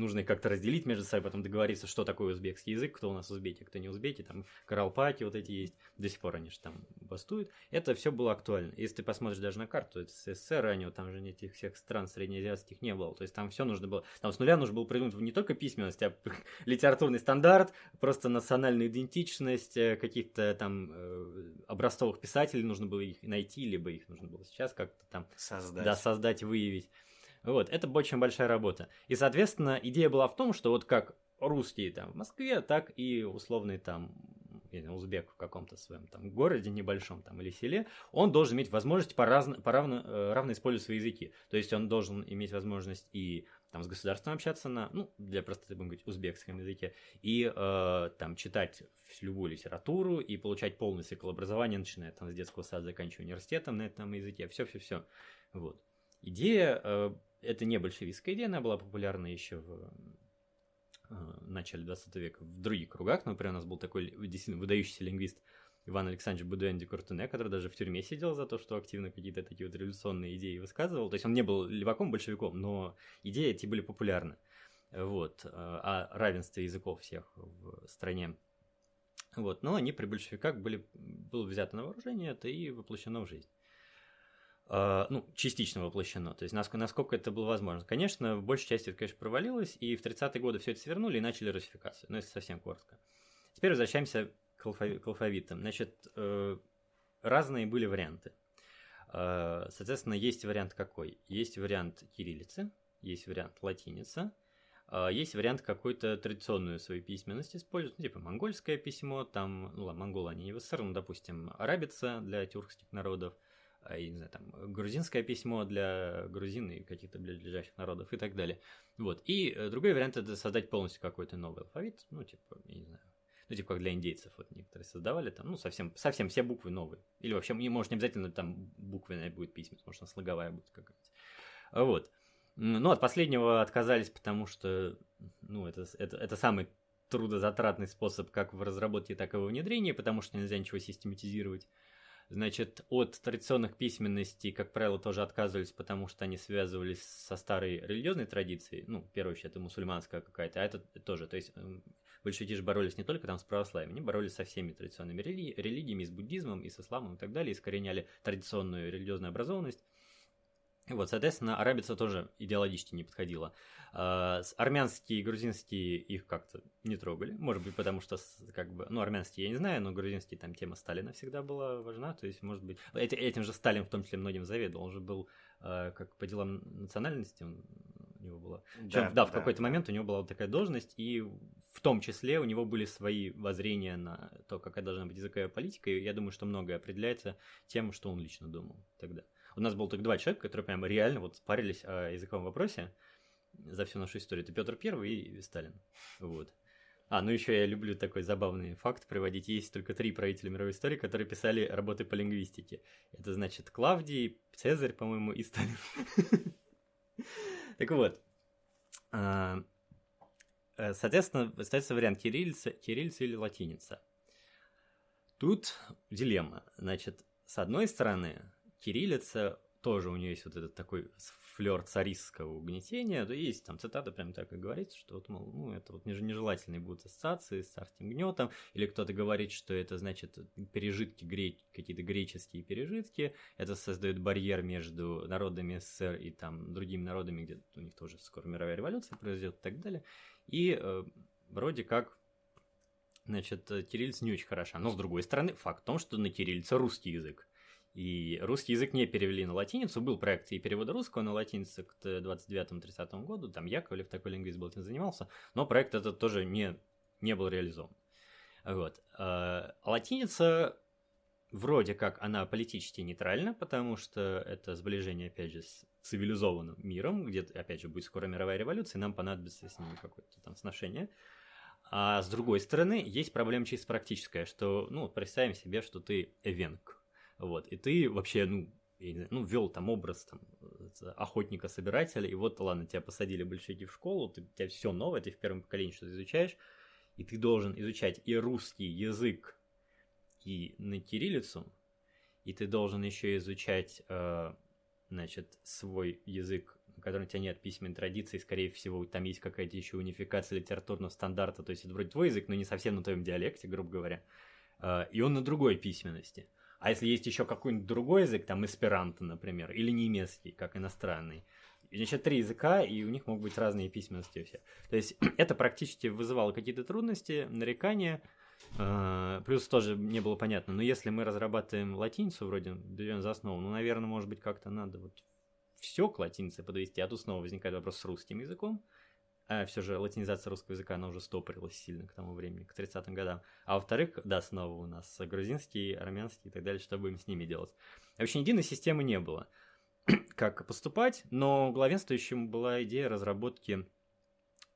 B: нужно их как-то разделить между собой, потом договориться, что такое узбекский язык, кто у нас узбеки, кто не узбеки, там каралпаки вот эти есть, до сих пор они же там бастуют. Это все было актуально. Если ты посмотришь даже на карту, это СССР ранее, там же этих всех стран среднеазиатских не было, то есть там все нужно было, там с нуля нужно было придумать не только письменность, а литературный стандарт, просто национальную идентичность, э, каких-то там э, образцовых писателей нужно было их найти, либо их нужно было сейчас как-то там
A: создать,
B: да, создать выявить. Вот, это очень большая работа. И, соответственно, идея была в том, что вот как русские там в Москве, так и условный там знаю, узбек в каком-то своем там городе небольшом там или селе, он должен иметь возможность поразно, поравно, э, равно использовать свои языки. То есть он должен иметь возможность и там с государством общаться на, ну, для простоты будем говорить, узбекском языке, и э, там читать любую литературу и получать полный цикл образования, начиная там с детского сада, заканчивая университетом на этом языке, все-все-все. Вот. Идея э, это не большевистская идея, она была популярна еще в э, начале 20 века в других кругах. Например, у нас был такой действительно выдающийся лингвист Иван Александрович Будуэнди Куртуне, который даже в тюрьме сидел за то, что активно какие-то такие вот революционные идеи высказывал. То есть он не был леваком, большевиком, но идеи эти были популярны. Вот. Э, о равенстве языков всех в стране. Вот. Но они при большевиках были, было взято на вооружение это и воплощено в жизнь. А, ну, частично воплощено. То есть, насколько, это было возможно. Конечно, в большей части это, конечно, провалилось, и в 30-е годы все это свернули и начали русификацию. Но если совсем коротко. Теперь возвращаемся к, алфави- к алфавитам. Значит, э, разные были варианты. Э, соответственно, есть вариант какой? Есть вариант кириллицы, есть вариант латиница, э, есть вариант какой-то традиционную свою письменность использовать, ну, типа монгольское письмо, там, ну монголы они не в СССР, но, допустим, арабица для тюркских народов – я не знаю, там, грузинское письмо для грузин и каких-то ближайших народов и так далее. Вот. И э, другой вариант это создать полностью какой-то новый алфавит, ну, типа, я не знаю, ну, типа, как для индейцев, вот некоторые создавали там, ну, совсем, совсем все буквы новые. Или вообще, не может, не обязательно там буквенная будет письменность, может, она слоговая будет какая-нибудь. Вот. Ну, от последнего отказались, потому что, ну, это, это, это самый трудозатратный способ как в разработке, так и во внедрении, потому что нельзя ничего систематизировать. Значит, от традиционных письменностей, как правило, тоже отказывались, потому что они связывались со старой религиозной традицией. Ну, в первую очередь, это мусульманская какая-то, а это тоже. То есть, эм, большевики же боролись не только там с православием, они боролись со всеми традиционными религи- религиями, с буддизмом, и с исламом и так далее, искореняли традиционную религиозную образованность. Вот, соответственно, арабица тоже идеологически не подходила. А, армянские и грузинские их как-то не трогали. Может быть, потому что, как бы, ну, армянские я не знаю, но грузинские там тема Сталина всегда была важна. То есть, может быть, этим же Сталин в том числе многим заведовал. Он же был, а, как по делам национальности, он, у него было... Да, да, да в какой-то да. момент у него была вот такая должность, и в том числе у него были свои воззрения на то, какая должна быть языковая политика, и я думаю, что многое определяется тем, что он лично думал тогда. У нас было только два человека, которые прямо реально вот парились о языковом вопросе за всю нашу историю. Это Петр Первый и Сталин. Вот. А, ну еще я люблю такой забавный факт приводить. Есть только три правителя мировой истории, которые писали работы по лингвистике. Это значит Клавдий, Цезарь, по-моему, и Сталин. Так вот. А, соответственно, остается вариант кириллица, кириллица или латиница. Тут дилемма. Значит, с одной стороны, кириллица, тоже у нее есть вот этот такой флер царистского угнетения, то есть там цитата прям так и говорится, что вот, мол, ну, это вот нежелательные будут ассоциации с царским гнетом, или кто-то говорит, что это значит пережитки, гре... какие-то греческие пережитки, это создает барьер между народами СССР и там другими народами, где у них тоже скоро мировая революция произойдет и так далее, и э, вроде как Значит, кириллица не очень хороша. Но, с другой стороны, факт в том, что на кириллице русский язык. И русский язык не перевели на латиницу. Был проект и перевода русского на латиницу к 29-30 году. Там Яковлев, такой лингвист был, этим занимался. Но проект этот тоже не, не был реализован. Вот. А латиница вроде как она политически нейтральна, потому что это сближение, опять же, с цивилизованным миром, где, опять же, будет скоро мировая революция, и нам понадобится с ними какое-то там сношение. А с другой стороны, есть проблема чисто практическая, что, ну, представим себе, что ты эвенк, Вот, и ты вообще, ну, я не знаю, ну, вел там образ там, охотника-собирателя, и вот, ладно, тебя посадили большевики в школу, ты, у тебя все новое, ты в первом поколении что-то изучаешь, и ты должен изучать и русский язык, и на кириллицу, и ты должен еще изучать, э, значит, свой язык, на котором у тебя нет письменной традиции, скорее всего, там есть какая-то еще унификация литературного стандарта, то есть это вроде твой язык, но не совсем на твоем диалекте, грубо говоря, э, и он на другой письменности. А если есть еще какой-нибудь другой язык, там эсперанто, например, или немецкий, как иностранный, Значит, три языка, и у них могут быть разные письменности все. То есть это практически вызывало какие-то трудности, нарекания, а, Плюс тоже не было понятно, но если мы разрабатываем латиницу, вроде берем за основу, ну, наверное, может быть, как-то надо вот все к латинице подвести, а тут снова возникает вопрос с русским языком, а все же латинизация русского языка, она уже стопорилась сильно к тому времени, к 30-м годам. А во-вторых, да, снова у нас грузинский, армянский и так далее, что будем с ними делать. Вообще единой системы не было, как поступать, но главенствующим была идея разработки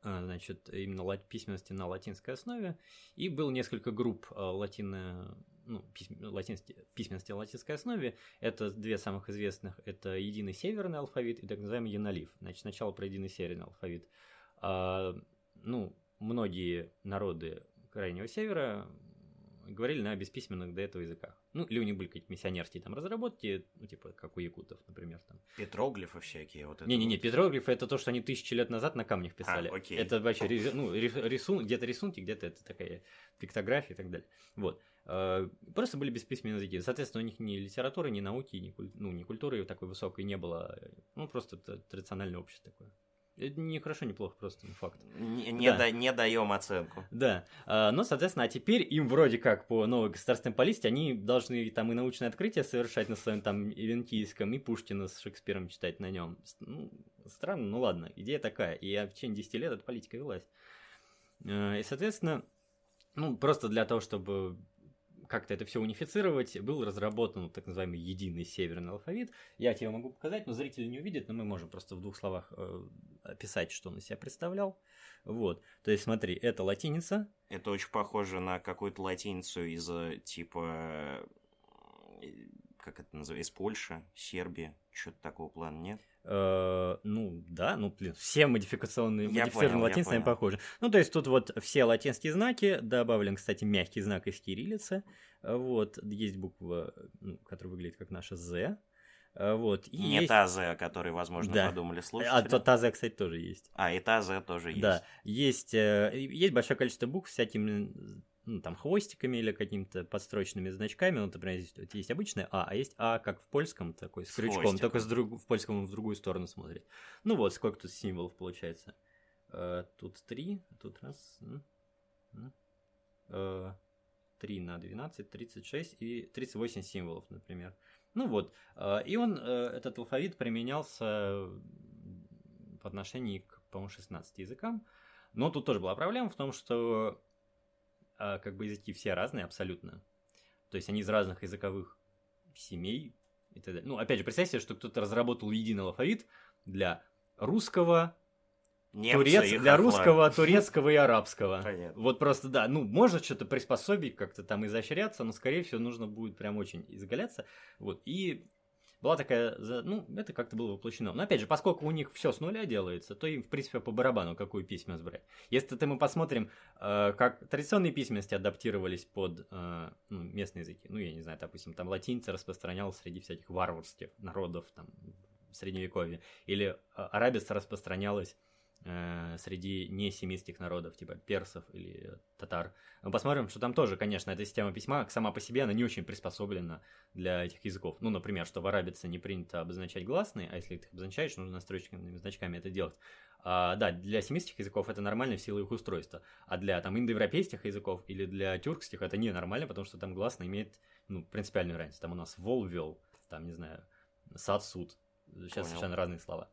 B: а, значит, именно письменности на латинской основе, и было несколько групп а, латино, ну, латински, письменности на латинской основе. Это две самых известных, это единый северный алфавит и так называемый янолив. Значит, сначала про единый северный алфавит. А, ну, многие народы Крайнего Севера говорили на бесписьменных до этого языках. Ну, или у них были какие-то миссионерские там разработки, ну, типа, как у якутов, например. Там.
A: Петроглифы всякие. Вот
B: Не-не-не, вот. петроглифы это то, что они тысячи лет назад на камнях писали.
A: А, окей.
B: Это вообще ну, рисун, где-то рисунки, где-то это такая пиктография и так далее. Вот. А, просто были бесписьменные языки. Соответственно, у них ни литературы, ни науки, ни, ну, ни культуры такой высокой не было. Ну, просто традициональное общество такое. Это не хорошо, не плохо, просто факт.
A: Не, не, да. да, не даем оценку.
B: Да. А, но, соответственно, а теперь им вроде как по новой государственной политике они должны там и научное открытие совершать на своем там Ивентийском, и Пушкина с Шекспиром читать на нем. Ну, странно, ну ладно, идея такая. И в течение 10 лет эта политика велась. А, и, соответственно, ну, просто для того, чтобы как-то это все унифицировать, был разработан так называемый единый северный алфавит. Я тебе могу показать, но зрители не увидят, но мы можем просто в двух словах э, описать, что он из себя представлял. Вот. То есть, смотри, это латиница.
A: Это очень похоже на какую-то латиницу из э, типа э, как это называется, из Польши, Сербии, что-то такого плана нет?
B: Э, ну, да, ну, блин, все модификационные, я модифицированные латинцы похожи. Ну, то есть тут вот все латинские знаки, добавлен, кстати, мягкий знак из кириллицы, вот, есть буква, ну, которая выглядит как наша «З», вот.
A: И Не есть... та Z, о которой, возможно, да. подумали слушатели.
B: А то, та Z, кстати, тоже есть.
A: А, и та Z тоже есть.
B: Да, есть, э, есть большое количество букв с всякими ну, там, хвостиками или какими-то подстрочными значками. Ну, например, здесь вот есть обычное А, а есть А, как в польском, такой, с, с крючком, хвостиком. только с друг... в польском он в другую сторону смотрит. Ну вот, сколько тут символов получается. Э, тут три, тут раз, э, 3 на 12, 36 и 38 символов, например. Ну вот, э, и он, э, этот алфавит применялся по отношению к, по-моему, 16 языкам. Но тут тоже была проблема в том, что как бы языки все разные абсолютно. То есть они из разных языковых семей и так далее. Ну, опять же, представьте себе, что кто-то разработал единый алфавит для русского, Турец, для русского, турецкого и арабского.
A: Понятно.
B: Вот просто, да, ну, можно что-то приспособить, как-то там изощряться, но, скорее всего, нужно будет прям очень изгаляться. Вот, и была такая, ну, это как-то было воплощено. Но опять же, поскольку у них все с нуля делается, то им, в принципе, по барабану, какую письменность брать. Если мы посмотрим, э, как традиционные письменности адаптировались под э, ну, местные языки, ну, я не знаю, допустим, там латиница распространялась среди всяких варварских народов, там, в Средневековье, или э, арабица распространялась Э, среди несемитских народов, типа персов или татар. Мы посмотрим, что там тоже, конечно, эта система письма сама по себе, она не очень приспособлена для этих языков. Ну, например, что в арабице не принято обозначать гласные, а если ты их обозначаешь, нужно настройщиками значками это делать. А, да, для семитских языков это нормально в силу их устройства, а для там индоевропейских языков или для тюркских это ненормально, потому что там гласные имеет ну, принципиальную разницу. Там у нас вол вел, там, не знаю, сад, суд. Сейчас Понял. совершенно разные слова.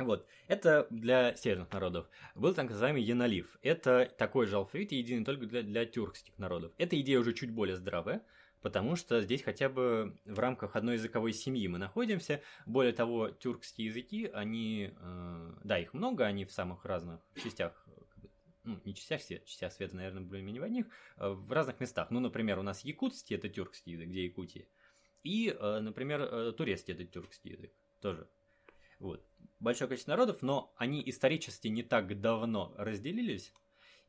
B: Вот, это для северных народов. Был так называемый Янолив. Это такой же алфавит, единый только для, для тюркских народов. Эта идея уже чуть более здравая, потому что здесь хотя бы в рамках одной языковой семьи мы находимся. Более того, тюркские языки, они, э, да, их много, они в самых разных частях ну, не частях все, частях света, наверное, более-менее в одних, э, в разных местах. Ну, например, у нас якутский, это тюркский язык, где Якутия. И, э, например, э, турецкий это тюркский язык тоже. Вот. Большое количество народов, но они исторически не так давно разделились,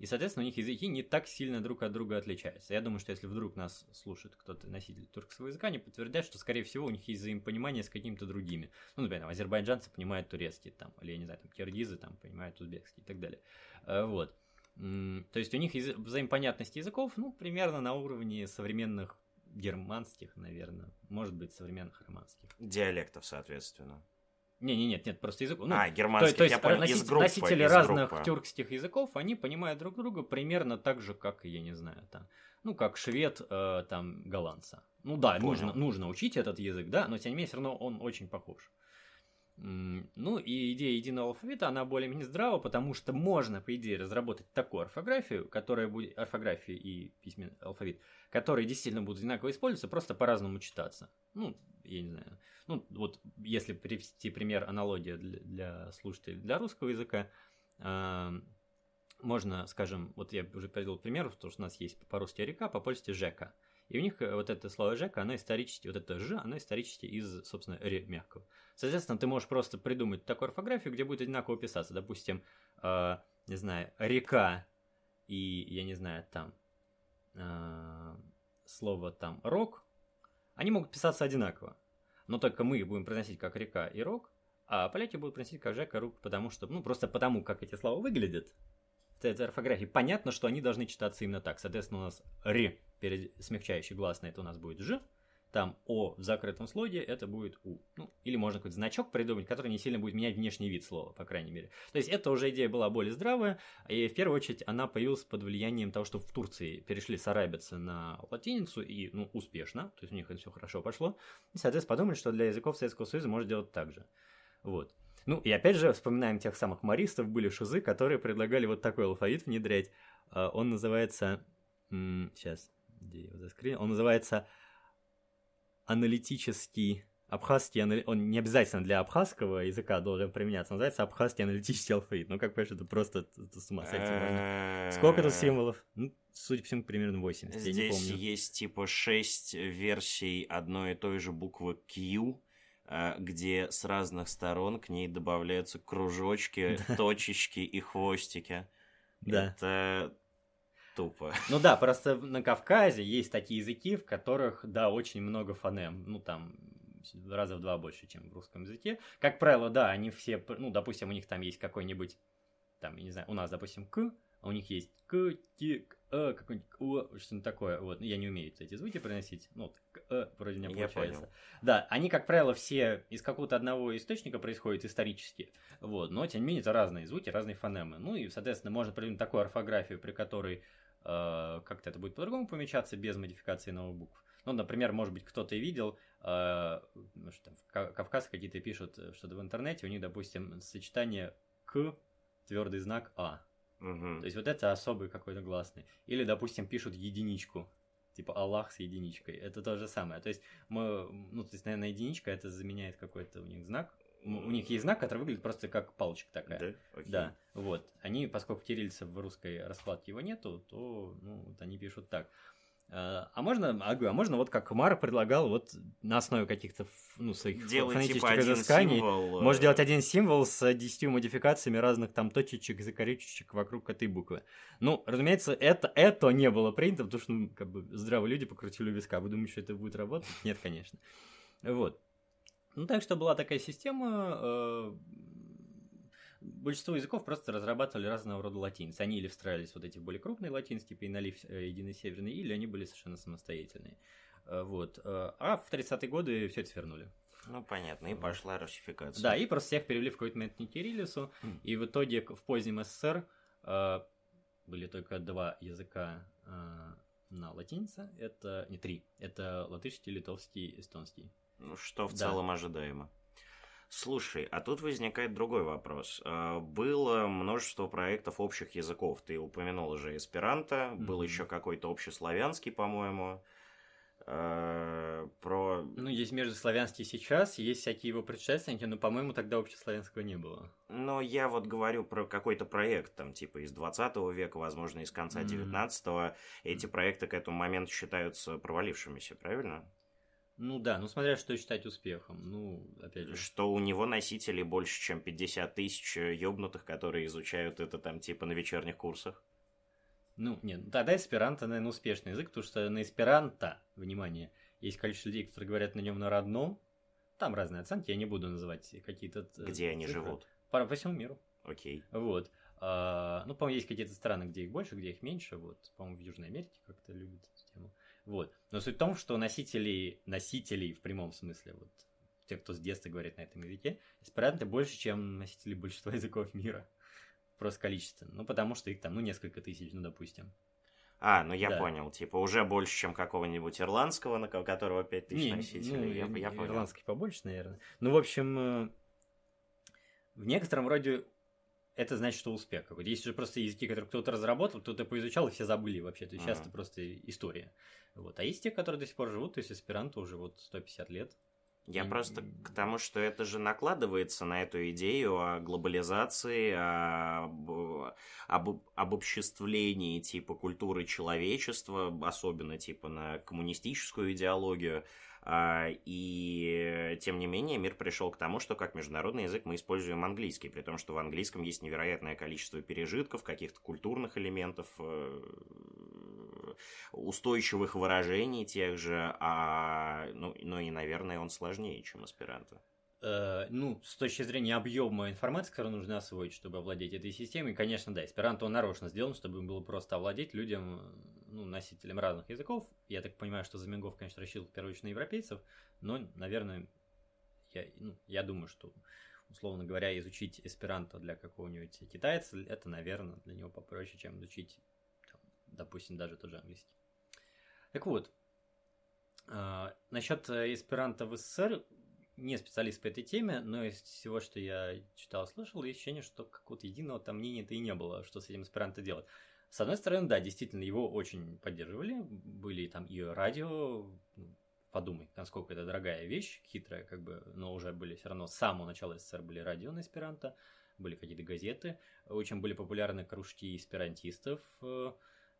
B: и, соответственно, у них языки не так сильно друг от друга отличаются. Я думаю, что если вдруг нас слушает кто-то носитель туркского языка, они подтвердят, что, скорее всего, у них есть взаимопонимание с какими-то другими. Ну, например, там, азербайджанцы понимают турецкий, там, или, я не знаю, там, киргизы там, понимают узбекский и так далее. Э, вот. То есть у них язы... взаимопонятность языков, ну, примерно на уровне современных германских, наверное, может быть, современных романских.
A: Диалектов, соответственно.
B: Не, не, нет, нет, просто язык.
A: Ну, а, германский, то, то есть,
B: носитель, из группы, носители из разных группы. тюркских языков, они понимают друг друга примерно так же, как, я не знаю, там, ну, как швед, э, там, голландца. Ну да, нужно, нужно учить этот язык, да, но тем не менее, все равно он очень похож. Ну и идея единого алфавита, она более-менее здрава, потому что можно, по идее, разработать такую орфографию, которая будет, орфография и письменный алфавит, которые действительно будут одинаково использоваться, просто по-разному читаться. Ну, я не знаю. Ну, вот если привести пример, аналогия для, для слушателей для русского языка, э, можно, скажем, вот я уже привел пример, потому что у нас есть по-русски река, по-польски жека. И у них э, вот это слово «жека», оно исторически, вот это «ж», оно исторически из, собственно, «ре» мягкого. Соответственно, ты можешь просто придумать такую орфографию, где будет одинаково писаться. Допустим, э, не знаю, «река» и, я не знаю, там, э, слово там «рок», они могут писаться одинаково. Но только мы будем произносить как «река» и «рок», а поляки будут произносить как «жека», «рук», потому что, ну, просто потому, как эти слова выглядят, в этой орфографии понятно, что они должны читаться именно так. Соответственно, у нас «ре» перед смягчающей гласной, это у нас будет «ж», там «о» в закрытом слоге, это будет «у». Ну, или можно какой-то значок придумать, который не сильно будет менять внешний вид слова, по крайней мере. То есть, это уже идея была более здравая, и в первую очередь она появилась под влиянием того, что в Турции перешли с арабицы на латиницу, и, ну, успешно, то есть у них это все хорошо пошло, и, соответственно, подумали, что для языков Советского Союза можно делать так же. Вот. Ну, и опять же, вспоминаем тех самых маристов, были шизы, которые предлагали вот такой алфавит внедрять. А, он называется... Сейчас, где его заскрин? Он называется аналитический абхазский, он не обязательно для абхазского языка должен применяться, называется абхазский аналитический алфавит. Ну, как понимаешь, это просто с ума сойти можно. Сколько тут символов? Ну, судя по всему, примерно 80.
A: Здесь есть типа 6 версий одной и той же буквы Q, а, где с разных сторон к ней добавляются кружочки, точечки и хвостики.
B: Да.
A: Это тупо.
B: Ну да, просто на Кавказе есть такие языки, в которых, да, очень много фонем. Ну там раза в два больше, чем в русском языке. Как правило, да, они все, ну, допустим, у них там есть какой-нибудь, там, я не знаю, у нас, допустим, к, а у них есть к, ти, к, э, какой-нибудь о, что-нибудь такое. Вот, я не умею эти звуки приносить. Ну, вот, к, э, вроде не получается. Да, они, как правило, все из какого-то одного источника происходят исторически. Вот, но, тем не менее, это разные звуки, разные фонемы. Ну, и, соответственно, можно придумать такую орфографию, при которой как-то это будет по-другому помечаться, без модификации новых букв. Ну, например, может быть, кто-то и видел, э, ну, что там, в Кавказ какие-то пишут э, что-то в интернете, у них, допустим, сочетание к твердый знак А.
A: Угу.
B: То есть вот это особый какой-то гласный. Или, допустим, пишут единичку. Типа Аллах с единичкой. Это то же самое. То есть мы, ну, то есть, наверное, единичка это заменяет какой-то у них знак. У них есть знак, который выглядит просто как палочка такая.
A: Да, окей.
B: да. Вот. Они, поскольку кириллица в русской раскладке его нету, то ну, вот они пишут так. Э, а можно, а можно вот как Мар предлагал вот на основе каких-то ну, своих
A: делать, фонетических типа, изысканий, символ,
B: может делать один символ с десятью модификациями разных там точечек, закорючечек вокруг этой буквы. Ну, разумеется, это, это не было принято, потому что ну, как бы здравые люди покрутили виска. Вы думаете, что это будет работать? Нет, конечно. Вот. Ну, так что была такая система, э, большинство языков просто разрабатывали разного рода латиницы. Они или встраивались вот эти более крупные латиницы, типа Инолив, э, Единый Северный, или они были совершенно самостоятельные. Э, вот. Э, а в 30-е годы все это свернули.
A: Ну, понятно, и пошла русификация.
B: Да, и просто всех перевели в какой-то момент на кириллицу, mm. и в итоге в позднем СССР э, были только два языка э, на латинице, это не три, это латышский, литовский, эстонский.
A: Что в да. целом ожидаемо. Слушай, а тут возникает другой вопрос. А, было множество проектов общих языков. Ты упомянул уже эсперанто, mm-hmm. был еще какой-то общеславянский, по-моему. А, про...
B: Ну, есть междуславянский сейчас, есть всякие его предшественники, но, по-моему, тогда общеславянского не было.
A: Но я вот говорю про какой-то проект, там, типа, из 20 века, возможно, из конца mm-hmm. 19 Эти проекты к этому моменту считаются провалившимися, правильно?
B: Ну да, ну смотря что считать успехом. Ну, опять же.
A: Что у него носителей больше, чем 50 тысяч ёбнутых, которые изучают это там типа на вечерних курсах.
B: Ну, нет, тогда эсперанто, наверное, успешный язык, потому что на эсперанто, внимание, есть количество людей, которые говорят на нем на родном. Там разные оценки, я не буду называть какие-то...
A: Где они цифры. живут?
B: По, по всему миру.
A: Окей.
B: Вот. А, ну, по-моему, есть какие-то страны, где их больше, где их меньше. Вот, по-моему, в Южной Америке как-то любят эту тему. Вот. Но суть в том, что носителей, носителей в прямом смысле, вот, те, кто с детства говорит на этом языке, эсперанто больше, чем носители большинства языков мира. Просто количество. Ну, потому что их там, ну, несколько тысяч, ну, допустим.
A: А, ну я да. понял, типа уже больше, чем какого-нибудь ирландского, на которого 5 тысяч не, носителей. Ну, я, я понял.
B: Ирландский побольше, наверное. Ну, в общем, э, в некотором роде это значит, что успех какой-то. Есть же просто языки, которые кто-то разработал, кто-то поизучал, и все забыли вообще. То есть сейчас это просто история. Вот. А есть те, которые до сих пор живут, то есть аспиранты уже вот 150 лет.
A: Я просто к тому, что это же накладывается на эту идею о глобализации, об, об обобществлении типа культуры человечества, особенно типа на коммунистическую идеологию. А, и тем не менее мир пришел к тому, что как международный язык мы используем английский, при том, что в английском есть невероятное количество пережитков, каких-то культурных элементов, э, устойчивых выражений тех же, а, ну, ну и, наверное, он сложнее, чем аспиранта.
B: Э, ну, с точки зрения объема информации, которую нужно освоить, чтобы овладеть этой системой, конечно, да, эсперанто он нарочно сделан, чтобы им было просто овладеть людям, ну, носителям разных языков. Я так понимаю, что Замингов, конечно, рассчитывал в первую очередь на европейцев, но, наверное, я, ну, я думаю, что, условно говоря, изучить эсперанто для какого-нибудь китайца, это, наверное, для него попроще, чем изучить, допустим, даже тот же английский. Так вот, э, насчет эсперанто в СССР не специалист по этой теме, но из всего, что я читал, слышал, есть ощущение, что какого-то единого там мнения-то и не было, что с этим эсперанто делать. С одной стороны, да, действительно, его очень поддерживали, были там и радио, ну, подумай, насколько это дорогая вещь, хитрая, как бы, но уже были все равно с самого начала СССР были радио на эсперанто, были какие-то газеты, очень были популярны кружки эсперантистов, э,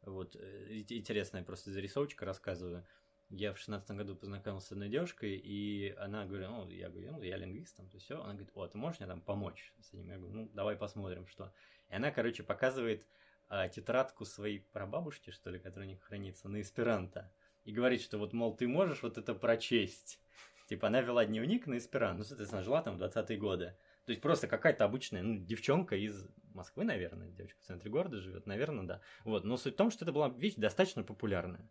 B: вот, э, интересная просто зарисовочка рассказываю, я в шестнадцатом году познакомился с одной девушкой, и она говорит, ну, я говорю, ну, я лингвист, там, то все. Она говорит, о, ты можешь мне там помочь с этим? Я говорю, ну, давай посмотрим, что. И она, короче, показывает а, тетрадку своей прабабушки, что ли, которая у них хранится, на эсперанто. И говорит, что вот, мол, ты можешь вот это прочесть. Типа, она вела дневник на эсперанто, ну, соответственно, жила там в 20-е годы. То есть просто какая-то обычная, ну, девчонка из Москвы, наверное, девочка в центре города живет, наверное, да. Вот, но суть в том, что это была вещь достаточно популярная.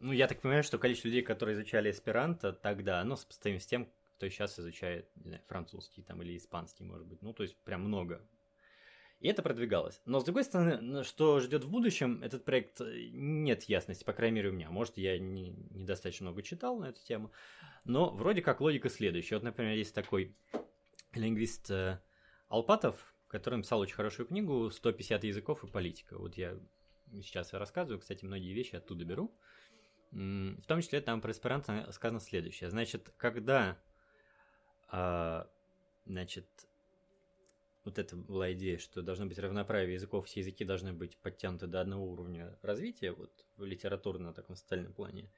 B: Ну, я так понимаю, что количество людей, которые изучали эсперанто тогда, оно сопоставимо с тем, кто сейчас изучает, не знаю, французский там или испанский, может быть. Ну, то есть прям много. И это продвигалось. Но, с другой стороны, что ждет в будущем, этот проект э, нет ясности, по крайней мере, у меня. Может, я не, недостаточно много читал на эту тему. Но вроде как логика следующая. Вот, например, есть такой лингвист э, Алпатов, который написал очень хорошую книгу «150 языков и политика». Вот я сейчас рассказываю, кстати, многие вещи оттуда беру. В том числе там про эсперанто сказано следующее. Значит, когда а, значит, вот это была идея, что должно быть равноправие языков, все языки должны быть подтянуты до одного уровня развития, вот в литературном таком социальном плане,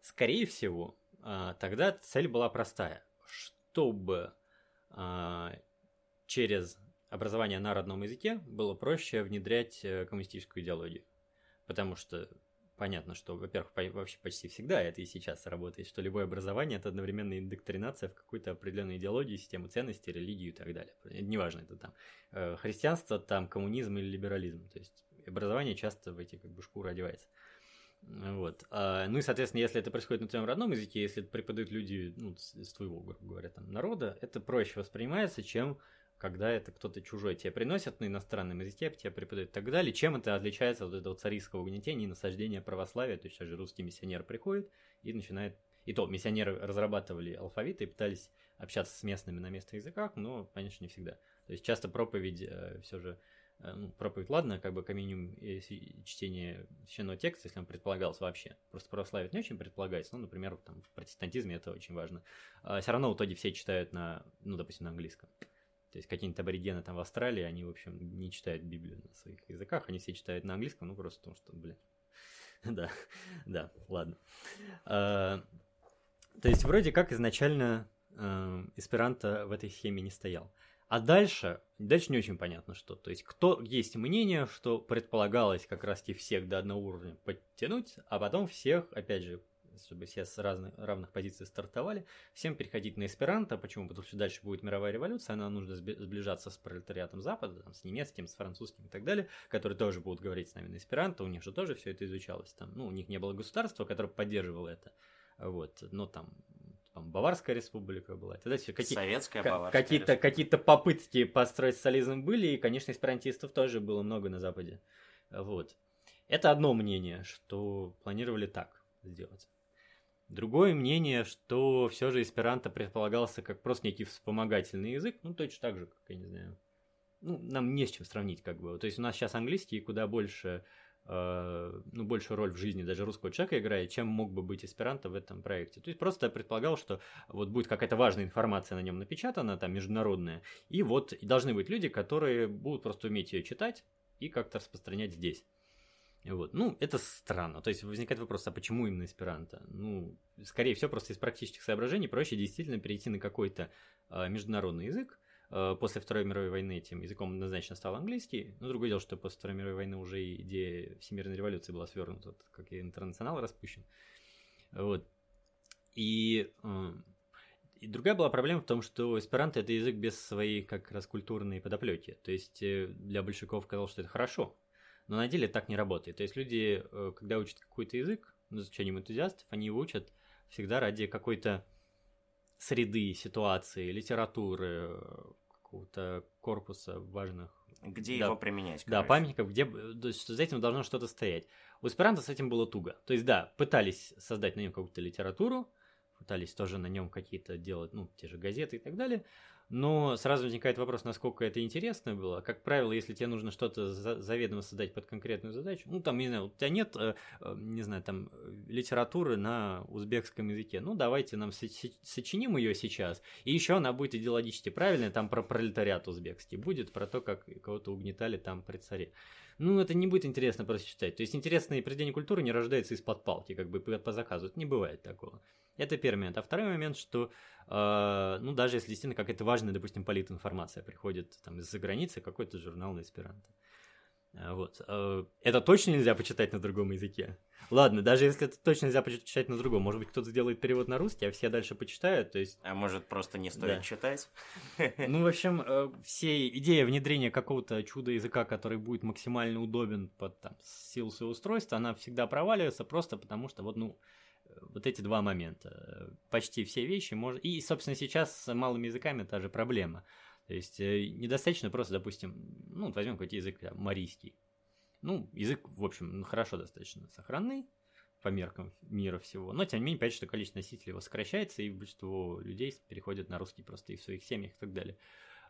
B: скорее всего, а, тогда цель была простая, чтобы а, через образование на родном языке было проще внедрять э, коммунистическую идеологию. Потому что понятно, что, во-первых, вообще почти всегда это и сейчас работает, что любое образование это одновременно индоктринация в какую-то определенную идеологию, систему ценностей, религию и так далее. Неважно, это там э, христианство, там коммунизм или либерализм. То есть образование часто в эти как бы шкуры одевается. Вот. А, ну и, соответственно, если это происходит на твоем родном языке, если это преподают люди ну, с твоего, грубо говоря, там, народа, это проще воспринимается, чем когда это кто-то чужой тебе приносит на иностранном языке, тебе преподают и так далее. Чем это отличается от этого царистского угнетения и насаждения православия? То есть сейчас же русский миссионер приходит и начинает... И то, миссионеры разрабатывали алфавиты и пытались общаться с местными на местных языках, но, конечно, не всегда. То есть часто проповедь э, все же э, ну, проповедь, ладно, как бы как минимум чтение священного текста, если он предполагалось вообще. Просто православие не очень предполагается, ну, например, там, в протестантизме это очень важно. А все равно в итоге все читают на, ну, допустим, на английском. То есть какие-нибудь аборигены там в Австралии, они, в общем, не читают Библию на своих языках, они все читают на английском, ну просто потому что, блин. да, да, ладно. А, То есть вроде как изначально э, эсперанто в этой схеме не стоял. А дальше, дальше не очень понятно, что. То есть, кто есть мнение, что предполагалось как раз-таки всех до одного уровня подтянуть, а потом всех, опять же, чтобы все с разных, равных позиций стартовали, всем переходить на эсперанто. Почему? Потому что дальше будет мировая революция, она нужно сближаться с пролетариатом Запада, там, с немецким, с французским и так далее, которые тоже будут говорить с нами на эсперанто, у них же тоже все это изучалось. Там, ну, у них не было государства, которое поддерживало это. Вот, но там там, Баварская республика была. Тогда
A: какие, Советская Баварская
B: какие-то, какие-то попытки построить социализм были, и, конечно, эсперантистов тоже было много на Западе. Вот. Это одно мнение, что планировали так сделать. Другое мнение, что все же эсперанто предполагался как просто некий вспомогательный язык, ну, точно так же, как, я не знаю, ну, нам не с чем сравнить, как бы. То есть у нас сейчас английский куда больше Э, ну, большую роль в жизни даже русского человека играет, чем мог бы быть эсперанто в этом проекте. То есть просто предполагал, что вот будет какая-то важная информация на нем напечатана, там, международная, и вот должны быть люди, которые будут просто уметь ее читать и как-то распространять здесь. Вот. Ну, это странно. То есть возникает вопрос, а почему именно эсперанто? Ну, скорее всего, просто из практических соображений проще действительно перейти на какой-то э, международный язык, Э, после Второй мировой войны этим языком однозначно стал английский. Но другое дело, что после Второй мировой войны уже идея всемирной революции была свернута, как и интернационал распущен. Вот. И, э, и другая была проблема в том, что эсперанто это язык без своей как раз культурной подоплеки. То есть э, для большевиков казалось, что это хорошо. Но на деле так не работает. То есть люди, когда учат какой-то язык, ну, изучением энтузиастов, они его учат всегда ради какой-то среды, ситуации, литературы, какого-то корпуса важных.
A: Где да, его применять?
B: Короче. Да, памятников, где то есть, за этим должно что-то стоять. У эсперанто с этим было туго. То есть, да, пытались создать на нем какую-то литературу, пытались тоже на нем какие-то делать, ну, те же газеты и так далее, но сразу возникает вопрос, насколько это интересно было. Как правило, если тебе нужно что-то заведомо создать под конкретную задачу, ну, там, не знаю, у тебя нет, э, э, не знаю, там, литературы на узбекском языке, ну, давайте нам сочиним ее сейчас, и еще она будет идеологически правильная, там про пролетариат узбекский будет, про то, как кого-то угнетали там при царе. Ну, это не будет интересно просто читать. То есть интересное произведение культуры не рождается из-под палки, как бы по заказу. Это не бывает такого. Это первый момент. А второй момент, что, э, ну, даже если действительно какая-то важная, допустим, политинформация приходит там из-за границы, какой-то журнал на эсперанто. А, вот. Э, это точно нельзя почитать на другом языке. Ладно, даже если это точно нельзя почитать на другом, может быть, кто-то сделает перевод на русский, а все дальше почитают, то есть...
A: А может, просто не стоит да. читать?
B: Ну, в общем, э, все идея внедрения какого-то чуда языка, который будет максимально удобен под там, силу своего устройства, она всегда проваливается просто потому, что вот, ну, вот эти два момента. Почти все вещи можно... И, собственно, сейчас с малыми языками та же проблема. То есть э, недостаточно просто, допустим, ну, возьмем какой-то язык там, марийский. Ну, язык, в общем, хорошо достаточно сохранный по меркам мира всего. Но, тем не менее, опять что количество носителей его сокращается, и большинство людей переходят на русский просто и в своих семьях и так далее.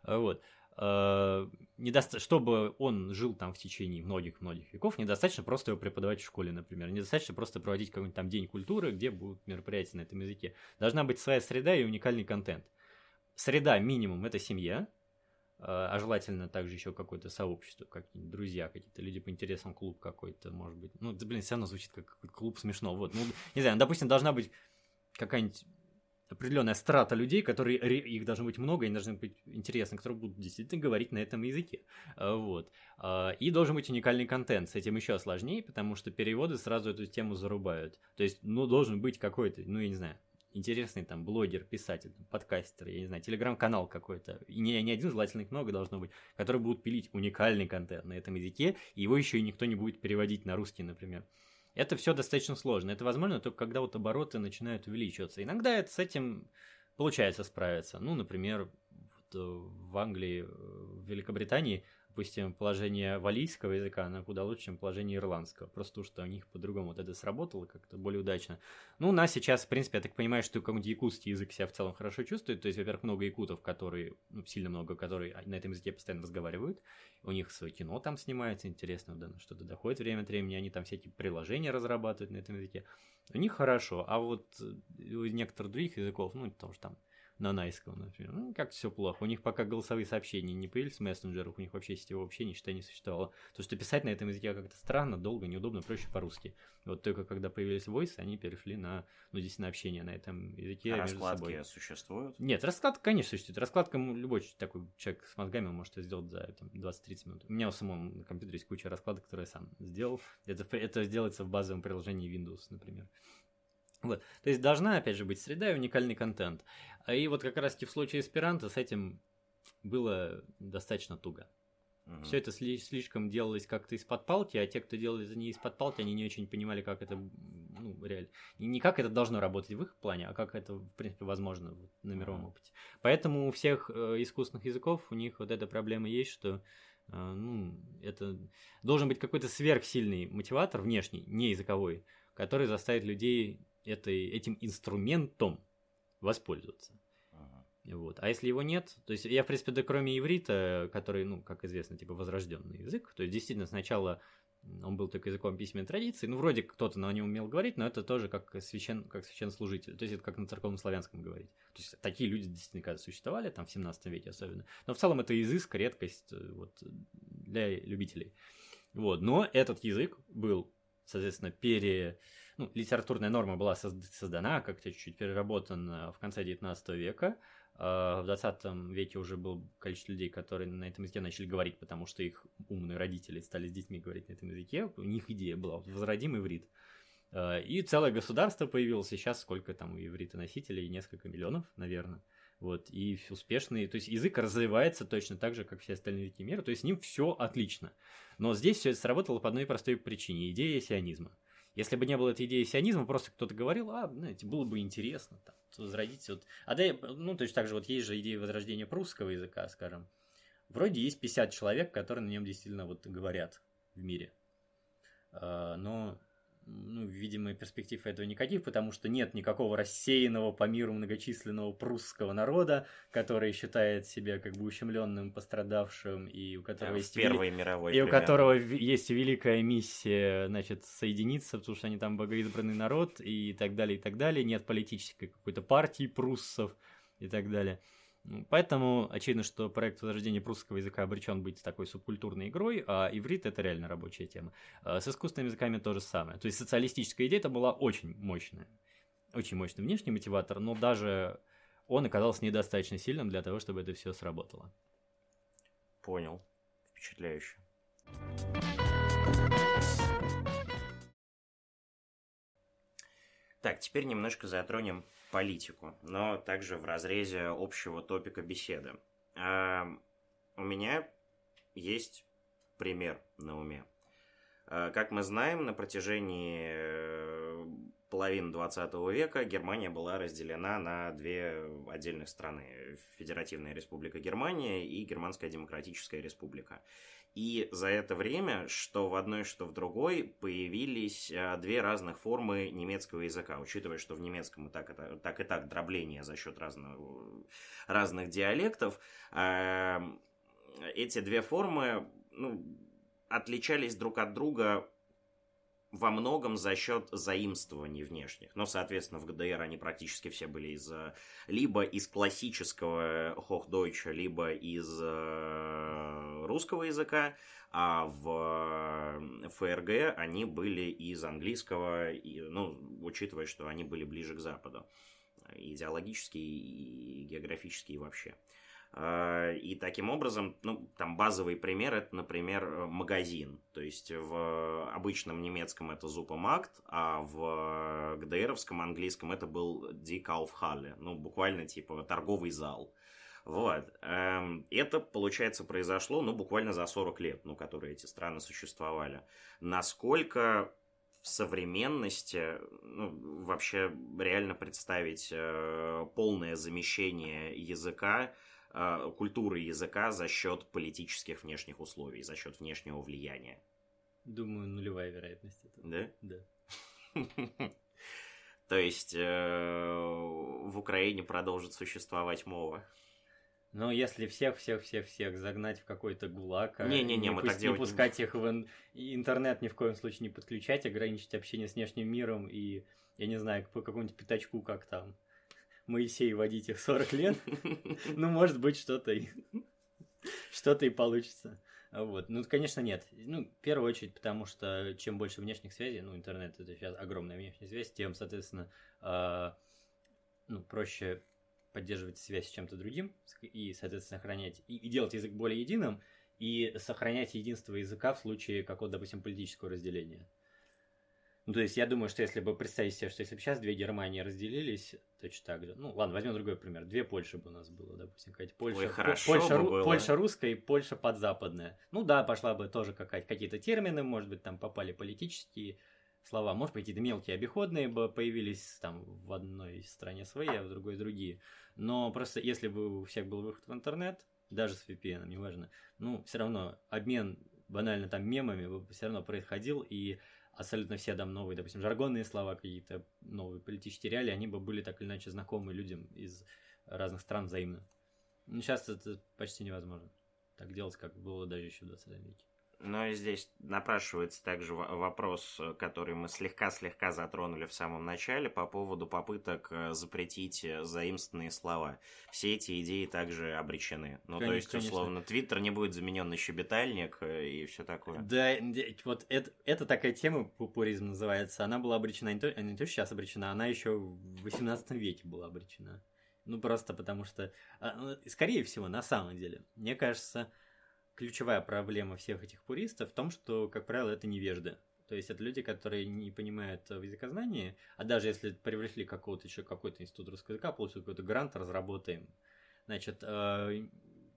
B: Вот. Э, недоста... чтобы он жил там в течение многих-многих веков, недостаточно просто его преподавать в школе, например. Недостаточно просто проводить какой-нибудь там день культуры, где будут мероприятия на этом языке. Должна быть своя среда и уникальный контент. Среда минимум – это семья, э, а желательно также еще какое-то сообщество, какие-нибудь друзья, какие-то люди по интересам, клуб какой-то, может быть. Ну, блин, все равно звучит как клуб смешно. Вот, ну, не знаю, допустим, должна быть какая-нибудь определенная страта людей, которые их должно быть много, и должны быть интересны, которые будут действительно говорить на этом языке. А, вот. А, и должен быть уникальный контент. С этим еще сложнее, потому что переводы сразу эту тему зарубают. То есть, ну, должен быть какой-то, ну, я не знаю, интересный там блогер, писатель, подкастер, я не знаю, телеграм-канал какой-то, и не, не один, желательно их много должно быть, которые будут пилить уникальный контент на этом языке, и его еще и никто не будет переводить на русский, например. Это все достаточно сложно. Это возможно только когда вот обороты начинают увеличиваться. Иногда это с этим получается справиться. Ну, например, э, в Англии, э, в Великобритании допустим, положение валийского языка, оно куда лучше, чем положение ирландского. Просто то, что у них по-другому вот это сработало как-то более удачно. Ну, у нас сейчас, в принципе, я так понимаю, что какой-нибудь якутский язык себя в целом хорошо чувствует. То есть, во-первых, много якутов, которые, ну, сильно много, которые на этом языке постоянно разговаривают. У них свое кино там снимается, интересно, да, что-то доходит время от времени, они там всякие приложения разрабатывают на этом языке. У них хорошо, а вот у некоторых других языков, ну, потому что там на найском, например. Ну, как все плохо. У них пока голосовые сообщения не появились в мессенджерах, у них вообще сетевого общения, считай, не существовало. То, что писать на этом языке как-то странно, долго, неудобно, проще по-русски. Вот только когда появились Voice, они перешли на, ну, здесь на общение на этом языке
A: А
B: между
A: раскладки
B: собой.
A: существуют?
B: Нет, раскладка, конечно, существует. Раскладка любой такой человек с мозгами может сделать за там, 20-30 минут. У меня у самого на компьютере есть куча раскладок, которые я сам сделал. Это, это сделается в базовом приложении Windows, например. Вот. То есть должна, опять же, быть среда и уникальный контент. И вот как раз таки в случае эсперанто с этим было достаточно туго.
A: Мгм.
B: Все это сли- слишком делалось как-то из-под палки, а те, кто делали это не из-под палки, они не очень понимали, как это, ну, реально, не как это должно работать в их плане, а как это, в принципе, возможно на мировом
A: Мгм.
B: опыте. Поэтому у всех э, искусственных языков у них вот эта проблема есть, что э, ну, это должен быть какой-то сверхсильный мотиватор внешний, не языковой, который заставит людей этой, этим инструментом воспользоваться.
A: Мгм.
B: Вот. А если его нет, то есть я, в принципе, да кроме иврита, который, ну, как известно, типа возрожденный язык, то есть действительно сначала он был только языком письменной традиции, ну, вроде кто-то на нем умел говорить, но это тоже как, священ, как священнослужитель, то есть это как на церковном славянском говорить. То есть такие люди действительно когда существовали, там в 17 веке особенно, но в целом это изыск, редкость э, вот, для любителей. Вот. Но этот язык был, соответственно, пере... Ну, литературная норма была созд- создана, как-то чуть-чуть переработана в конце 19 века, а В 20 веке уже было количество людей, которые на этом языке начали говорить, потому что их умные родители стали с детьми говорить на этом языке. У них идея была возродим иврит. А, И целое государство появилось. Сейчас сколько там у иврита носителей? Несколько миллионов, наверное. Вот, и успешный, то есть язык развивается точно так же, как все остальные языки мира, то есть с ним все отлично. Но здесь все это сработало по одной простой причине – идея сионизма. Если бы не было этой идеи сионизма, просто кто-то говорил, а, знаете, было бы интересно там, возродить вот. А да, ну, точно так же вот есть же идея возрождения прусского языка, скажем. Вроде есть 50 человек, которые на нем действительно вот говорят в мире. А, Но, ну, видимо, перспектив этого никаких, потому что нет никакого рассеянного по миру многочисленного прусского народа, который считает себя как бы ущемленным, пострадавшим, и у которого
A: в
B: есть вели-
A: Первой мировой.
B: и у
A: примерно.
B: которого ви- есть великая миссия, значит, соединиться, потому что они там богоизбранный народ и так далее, и так далее. Нет политической какой-то партии пруссов и так далее. Поэтому очевидно, что проект возрождения прусского языка обречен быть такой субкультурной игрой, а иврит это реально рабочая тема. А С искусственными языками то же самое. То есть социалистическая идея это была очень мощная. Очень мощный внешний мотиватор, но даже он оказался недостаточно сильным для того, чтобы это все сработало.
A: Понял. Впечатляюще. Так, теперь немножко затронем политику, но также в разрезе общего топика беседы. А, у меня есть пример на уме. А, Как мы знаем, на протяжении э, половины 20 века Германия была разделена на две отдельных страны. Федеративная Республика Германия и Германская Демократическая Республика. И за это время, что в одной, что в другой, появились а, две разных формы немецкого языка. Учитывая, что в немецком и так, это, так и так дробление за счет разного, разных диалектов, а, эти две формы ну, отличались друг от друга во многом за счет заимствований внешних. Но, соответственно, в ГДР они практически все были из э, либо из классического Hochdeutsch, либо из э, русского языка, а в э, ФРГ они были из английского, и, ну, учитывая, что они были ближе к Западу. Идеологически и географически и вообще. Э, И таким образом, ну, там базовый пример, это, например, э, магазин. То есть в обычном немецком это Зупамакт, а в ГДРовском английском это был Die Kaufhalle. Ну, буквально типа торговый зал. Вот. Эм, Это, получается, произошло, ну, буквально за 40 лет, ну, которые эти страны существовали. Насколько в современности ну, вообще реально представить э, полное замещение языка э, культуры языка за счет политических внешних условий, за счет внешнего влияния.
B: Думаю, нулевая вероятность этого.
A: Да?
B: Да.
A: То есть э, в Украине продолжит существовать мова.
B: Но если всех-всех-всех-всех загнать в какой-то гулаг, а
A: Не-не-не, мы
B: пусть-
A: так делать не
B: пускать их в интернет ни в коем случае не подключать, ограничить общение с внешним миром и, я не знаю, по какому-нибудь пятачку, как там, Моисей водить их 40 лет, ну, может быть, что-то и, что-то и получится. Вот. Ну, конечно, нет. Ну, в первую очередь, потому что чем больше внешних связей, ну, интернет это сейчас огромная внешняя связь, тем, соответственно, э, ну, проще поддерживать связь с чем-то другим и, соответственно, сохранять и, и делать язык более единым, и сохранять единство языка в случае какого-то, допустим, политического разделения. Ну, то есть я думаю, что если бы представить себе, что если бы сейчас две Германии разделились, точно так же. Ну, ладно, возьмем другой пример. Две Польши бы у нас было, допустим, какая-то Польша, Ой,
A: хорошо
B: Польша,
A: бы было.
B: Польша русская и Польша подзападная. Ну да, пошла бы тоже какая-то, какие-то термины, может быть, там попали политические слова, может быть, какие-то мелкие обиходные бы появились там в одной стране свои, а в другой другие. Но просто если бы у всех был выход в интернет, даже с VPN, неважно, ну, все равно обмен банально там мемами бы все равно происходил, и абсолютно все там новые, допустим, жаргонные слова, какие-то новые политические реалии, они бы были так или иначе знакомы людям из разных стран взаимно. Но сейчас это почти невозможно так делать, как было даже еще в 20 веке.
A: Но и здесь напрашивается также вопрос, который мы слегка-слегка затронули в самом начале по поводу попыток э, запретить э, заимствованные слова. Все эти идеи также обречены. Ну, конечно, то есть, условно, Твиттер не будет заменен на щебетальник э, и все такое.
B: Да, вот это, это такая тема, пупуризм называется. Она была обречена, не то, не то сейчас обречена, она еще в 18 веке была обречена. Ну, просто потому что, а, ну, скорее всего, на самом деле, мне кажется, ключевая проблема всех этих пуристов в том, что, как правило, это невежды. То есть это люди, которые не понимают в языкознании, а даже если привлекли какого-то еще какой-то институт русского языка, получили какой-то грант, разработаем. Значит, э,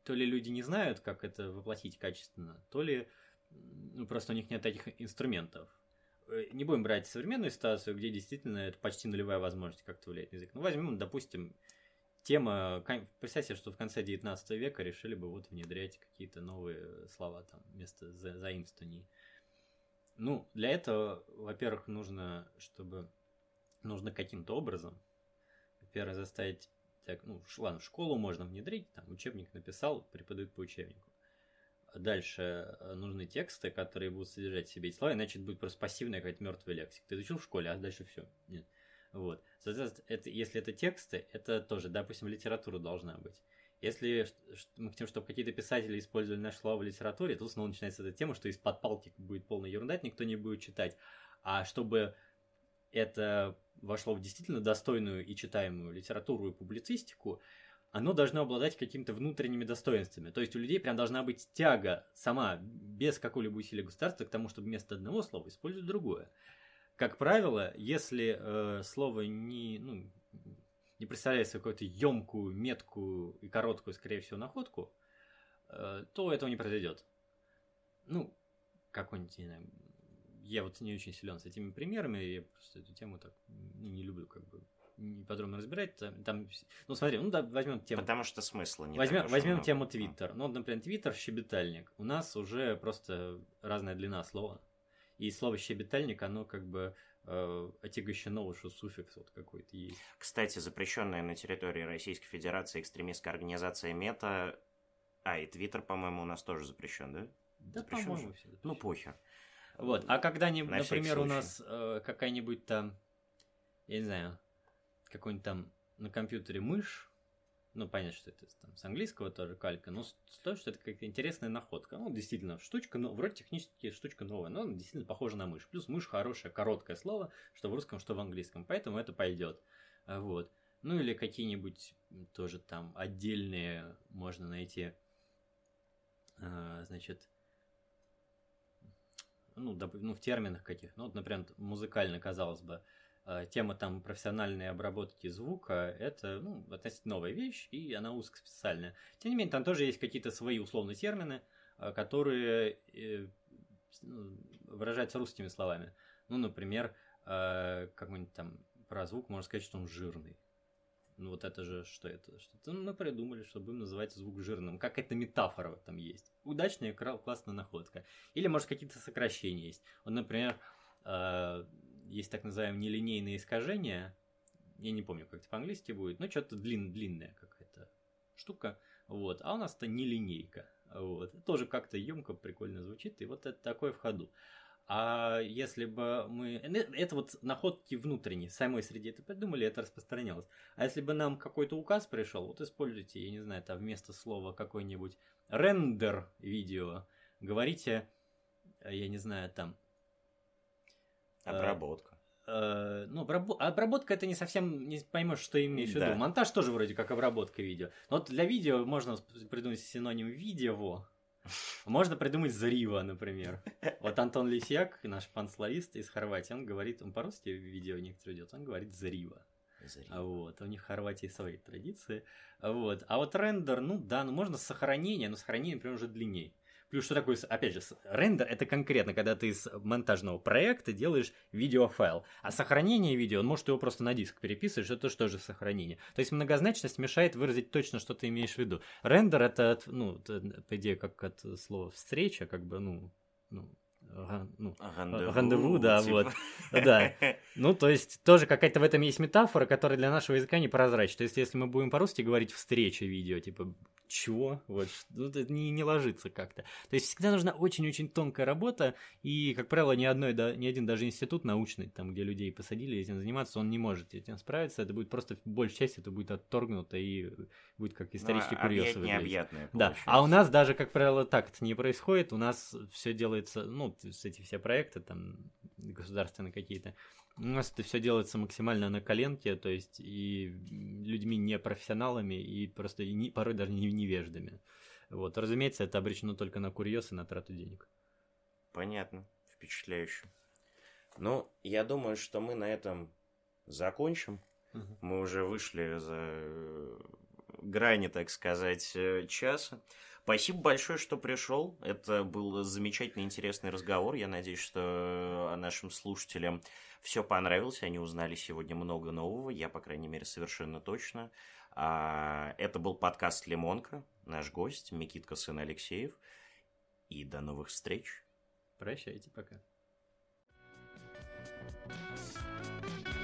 B: то ли люди не знают, как это воплотить качественно, то ли ну, просто у них нет таких инструментов. Э, не будем брать современную ситуацию, где действительно это почти нулевая возможность как-то влиять на язык. Ну, возьмем, допустим, тема, представьте, что в конце 19 века решили бы вот внедрять какие-то новые слова там вместо за, заимствований. Ну, для этого, во-первых, нужно, чтобы нужно каким-то образом, во-первых, заставить, так, ну, ладно, в школу можно внедрить, там, учебник написал, преподают по учебнику. Дальше э, нужны тексты, которые будут содержать в себе эти слова, иначе это будет просто пассивная какая-то мертвая лексика. Ты изучил в школе, а дальше все. Нет. Вот. Соответственно, это, если это тексты, это тоже, допустим, литература должна быть. Если мы хотим, чтобы какие-то писатели использовали наше слово в литературе, то снова начинается эта тема, что из-под палки будет полная ерунда, никто не будет читать. А чтобы это вошло в действительно достойную и читаемую литературу и публицистику, оно должно обладать какими-то внутренними достоинствами. То есть у людей прям должна быть тяга сама, без какого-либо усилия государства, к тому, чтобы вместо одного слова использовать другое как правило, если э, слово не, ну, не представляет собой какую-то емкую, меткую и короткую, скорее всего, находку, э, то этого не произойдет. Ну, какой-нибудь, не знаю, я вот не очень силен с этими примерами, я просто эту тему так ну, не люблю как бы подробно разбирать. Там, там, ну, смотри, ну да, возьмем тему.
A: Потому что смысла не
B: Возьмем, возьмем много. тему Твиттер. Ну, например, Твиттер щебетальник. У нас уже просто разная длина слова. И слово щебетальник, оно как бы э, отягощено уже суффикс вот какой-то есть.
A: Кстати, запрещенная на территории Российской Федерации экстремистская организация Мета, а и Твиттер, по-моему, у нас тоже запрещен, да?
B: Да, по-моему, все
A: Ну, похер.
B: Вот, а когда-нибудь, например, у нас э, какая-нибудь там, я не знаю, какой-нибудь там на компьютере мышь, ну, понятно, что это там, с английского тоже калька, но то, что это какая-то интересная находка. Ну, действительно, штучка, ну, вроде технически штучка новая, но она действительно похожа на мышь. Плюс мышь хорошее, короткое слово, что в русском, что в английском, поэтому это пойдет. А, вот. Ну, или какие-нибудь тоже там отдельные можно найти, а, значит, ну, ну, в терминах каких, ну, вот, например, музыкально, казалось бы, тема там профессиональной обработки звука, это ну, относительно новая вещь, и она узкоспециальная. Тем не менее, там тоже есть какие-то свои условные термины, э, которые э, ну, выражаются русскими словами. Ну, например, какой-нибудь там про звук можно сказать, что он жирный. Ну вот это же что это? Что-то мы придумали, чтобы им называть звук жирным. Как это метафора в этом есть. Удачная, классная находка. Или, может, какие-то сокращения есть. Вот, например, есть так называемые нелинейные искажения. Я не помню, как это по-английски будет, но что-то длин, длинная какая-то штука. Вот. А у нас это нелинейка. Вот. Тоже как-то емко, прикольно звучит, и вот это такое в ходу. А если бы мы... э, Это вот находки внутренние, самой среде это придумали, это распространялось. А если бы нам какой-то указ пришел, вот используйте, я не знаю, там вместо слова какой-нибудь рендер видео, говорите, э, я не знаю, там... э,
A: Обработка.
B: э, ну, обрабо- обработка это не совсем не поймешь, что имеешь в
A: Да.
B: виду. Монтаж тоже вроде как обработка видео. Но вот для видео можно придумать синоним видео. Можно придумать зарива, например. Вот Антон Лисяк, наш панславист из Хорватии, он говорит, он по-русски видео некоторые идет, он говорит зарива.
A: Заря.
B: А Вот, у них в Хорватии свои традиции. Вот. А вот рендер, ну да, ну можно с сохранения, но сохранение, например, уже длиннее. Плюс, что такое, опять же, рендер это конкретно, когда ты из монтажного проекта делаешь видеофайл. А сохранение видео, он может его просто на диск переписываешь, это тоже тоже сохранение. То есть многозначность мешает выразить точно, что ты имеешь в виду. Рендер это, ну, по идее, как от слова встреча, как бы, ну, ну, ну,
A: Рандеву,
B: рандеву, да,
A: типа.
B: вот. Да. Ну, то есть, тоже какая-то в этом есть метафора, которая для нашего языка непрозрачна. То есть, если мы будем по-русски говорить «встреча видео», типа, чего? Вот, ш- ну, это не, не ложится как-то. То есть, всегда нужна очень-очень тонкая работа, и, как правило, ни, одной, да, ни один даже институт научный, там, где людей посадили этим заниматься, он не может этим справиться. Это будет просто, в большей части, это будет отторгнуто, и будет как исторический
A: Ну,
B: курьез
A: объять
B: выглядеть. Да, а у нас даже, как правило, так это не происходит. У нас все делается, ну, есть эти все проекты там государственные какие-то, у нас это все делается максимально на коленке, то есть и людьми не профессионалами, и просто и не- порой даже не невеждами. Вот, разумеется, это обречено только на курьез и на трату денег.
A: Понятно, впечатляюще. Ну, я думаю, что мы на этом закончим.
B: Мгм.
A: Мы уже вышли за грани, так сказать, э, часа. Спасибо большое, что пришел. Это был замечательный, интересный разговор. Я надеюсь, что э, нашим слушателям все понравилось. Они узнали сегодня много нового. Я, по крайней мере, совершенно точно. А, это был подкаст «Лимонка». Наш гость Микитка, сын Алексеев. И до новых встреч.
B: Прощайте, пока. thank you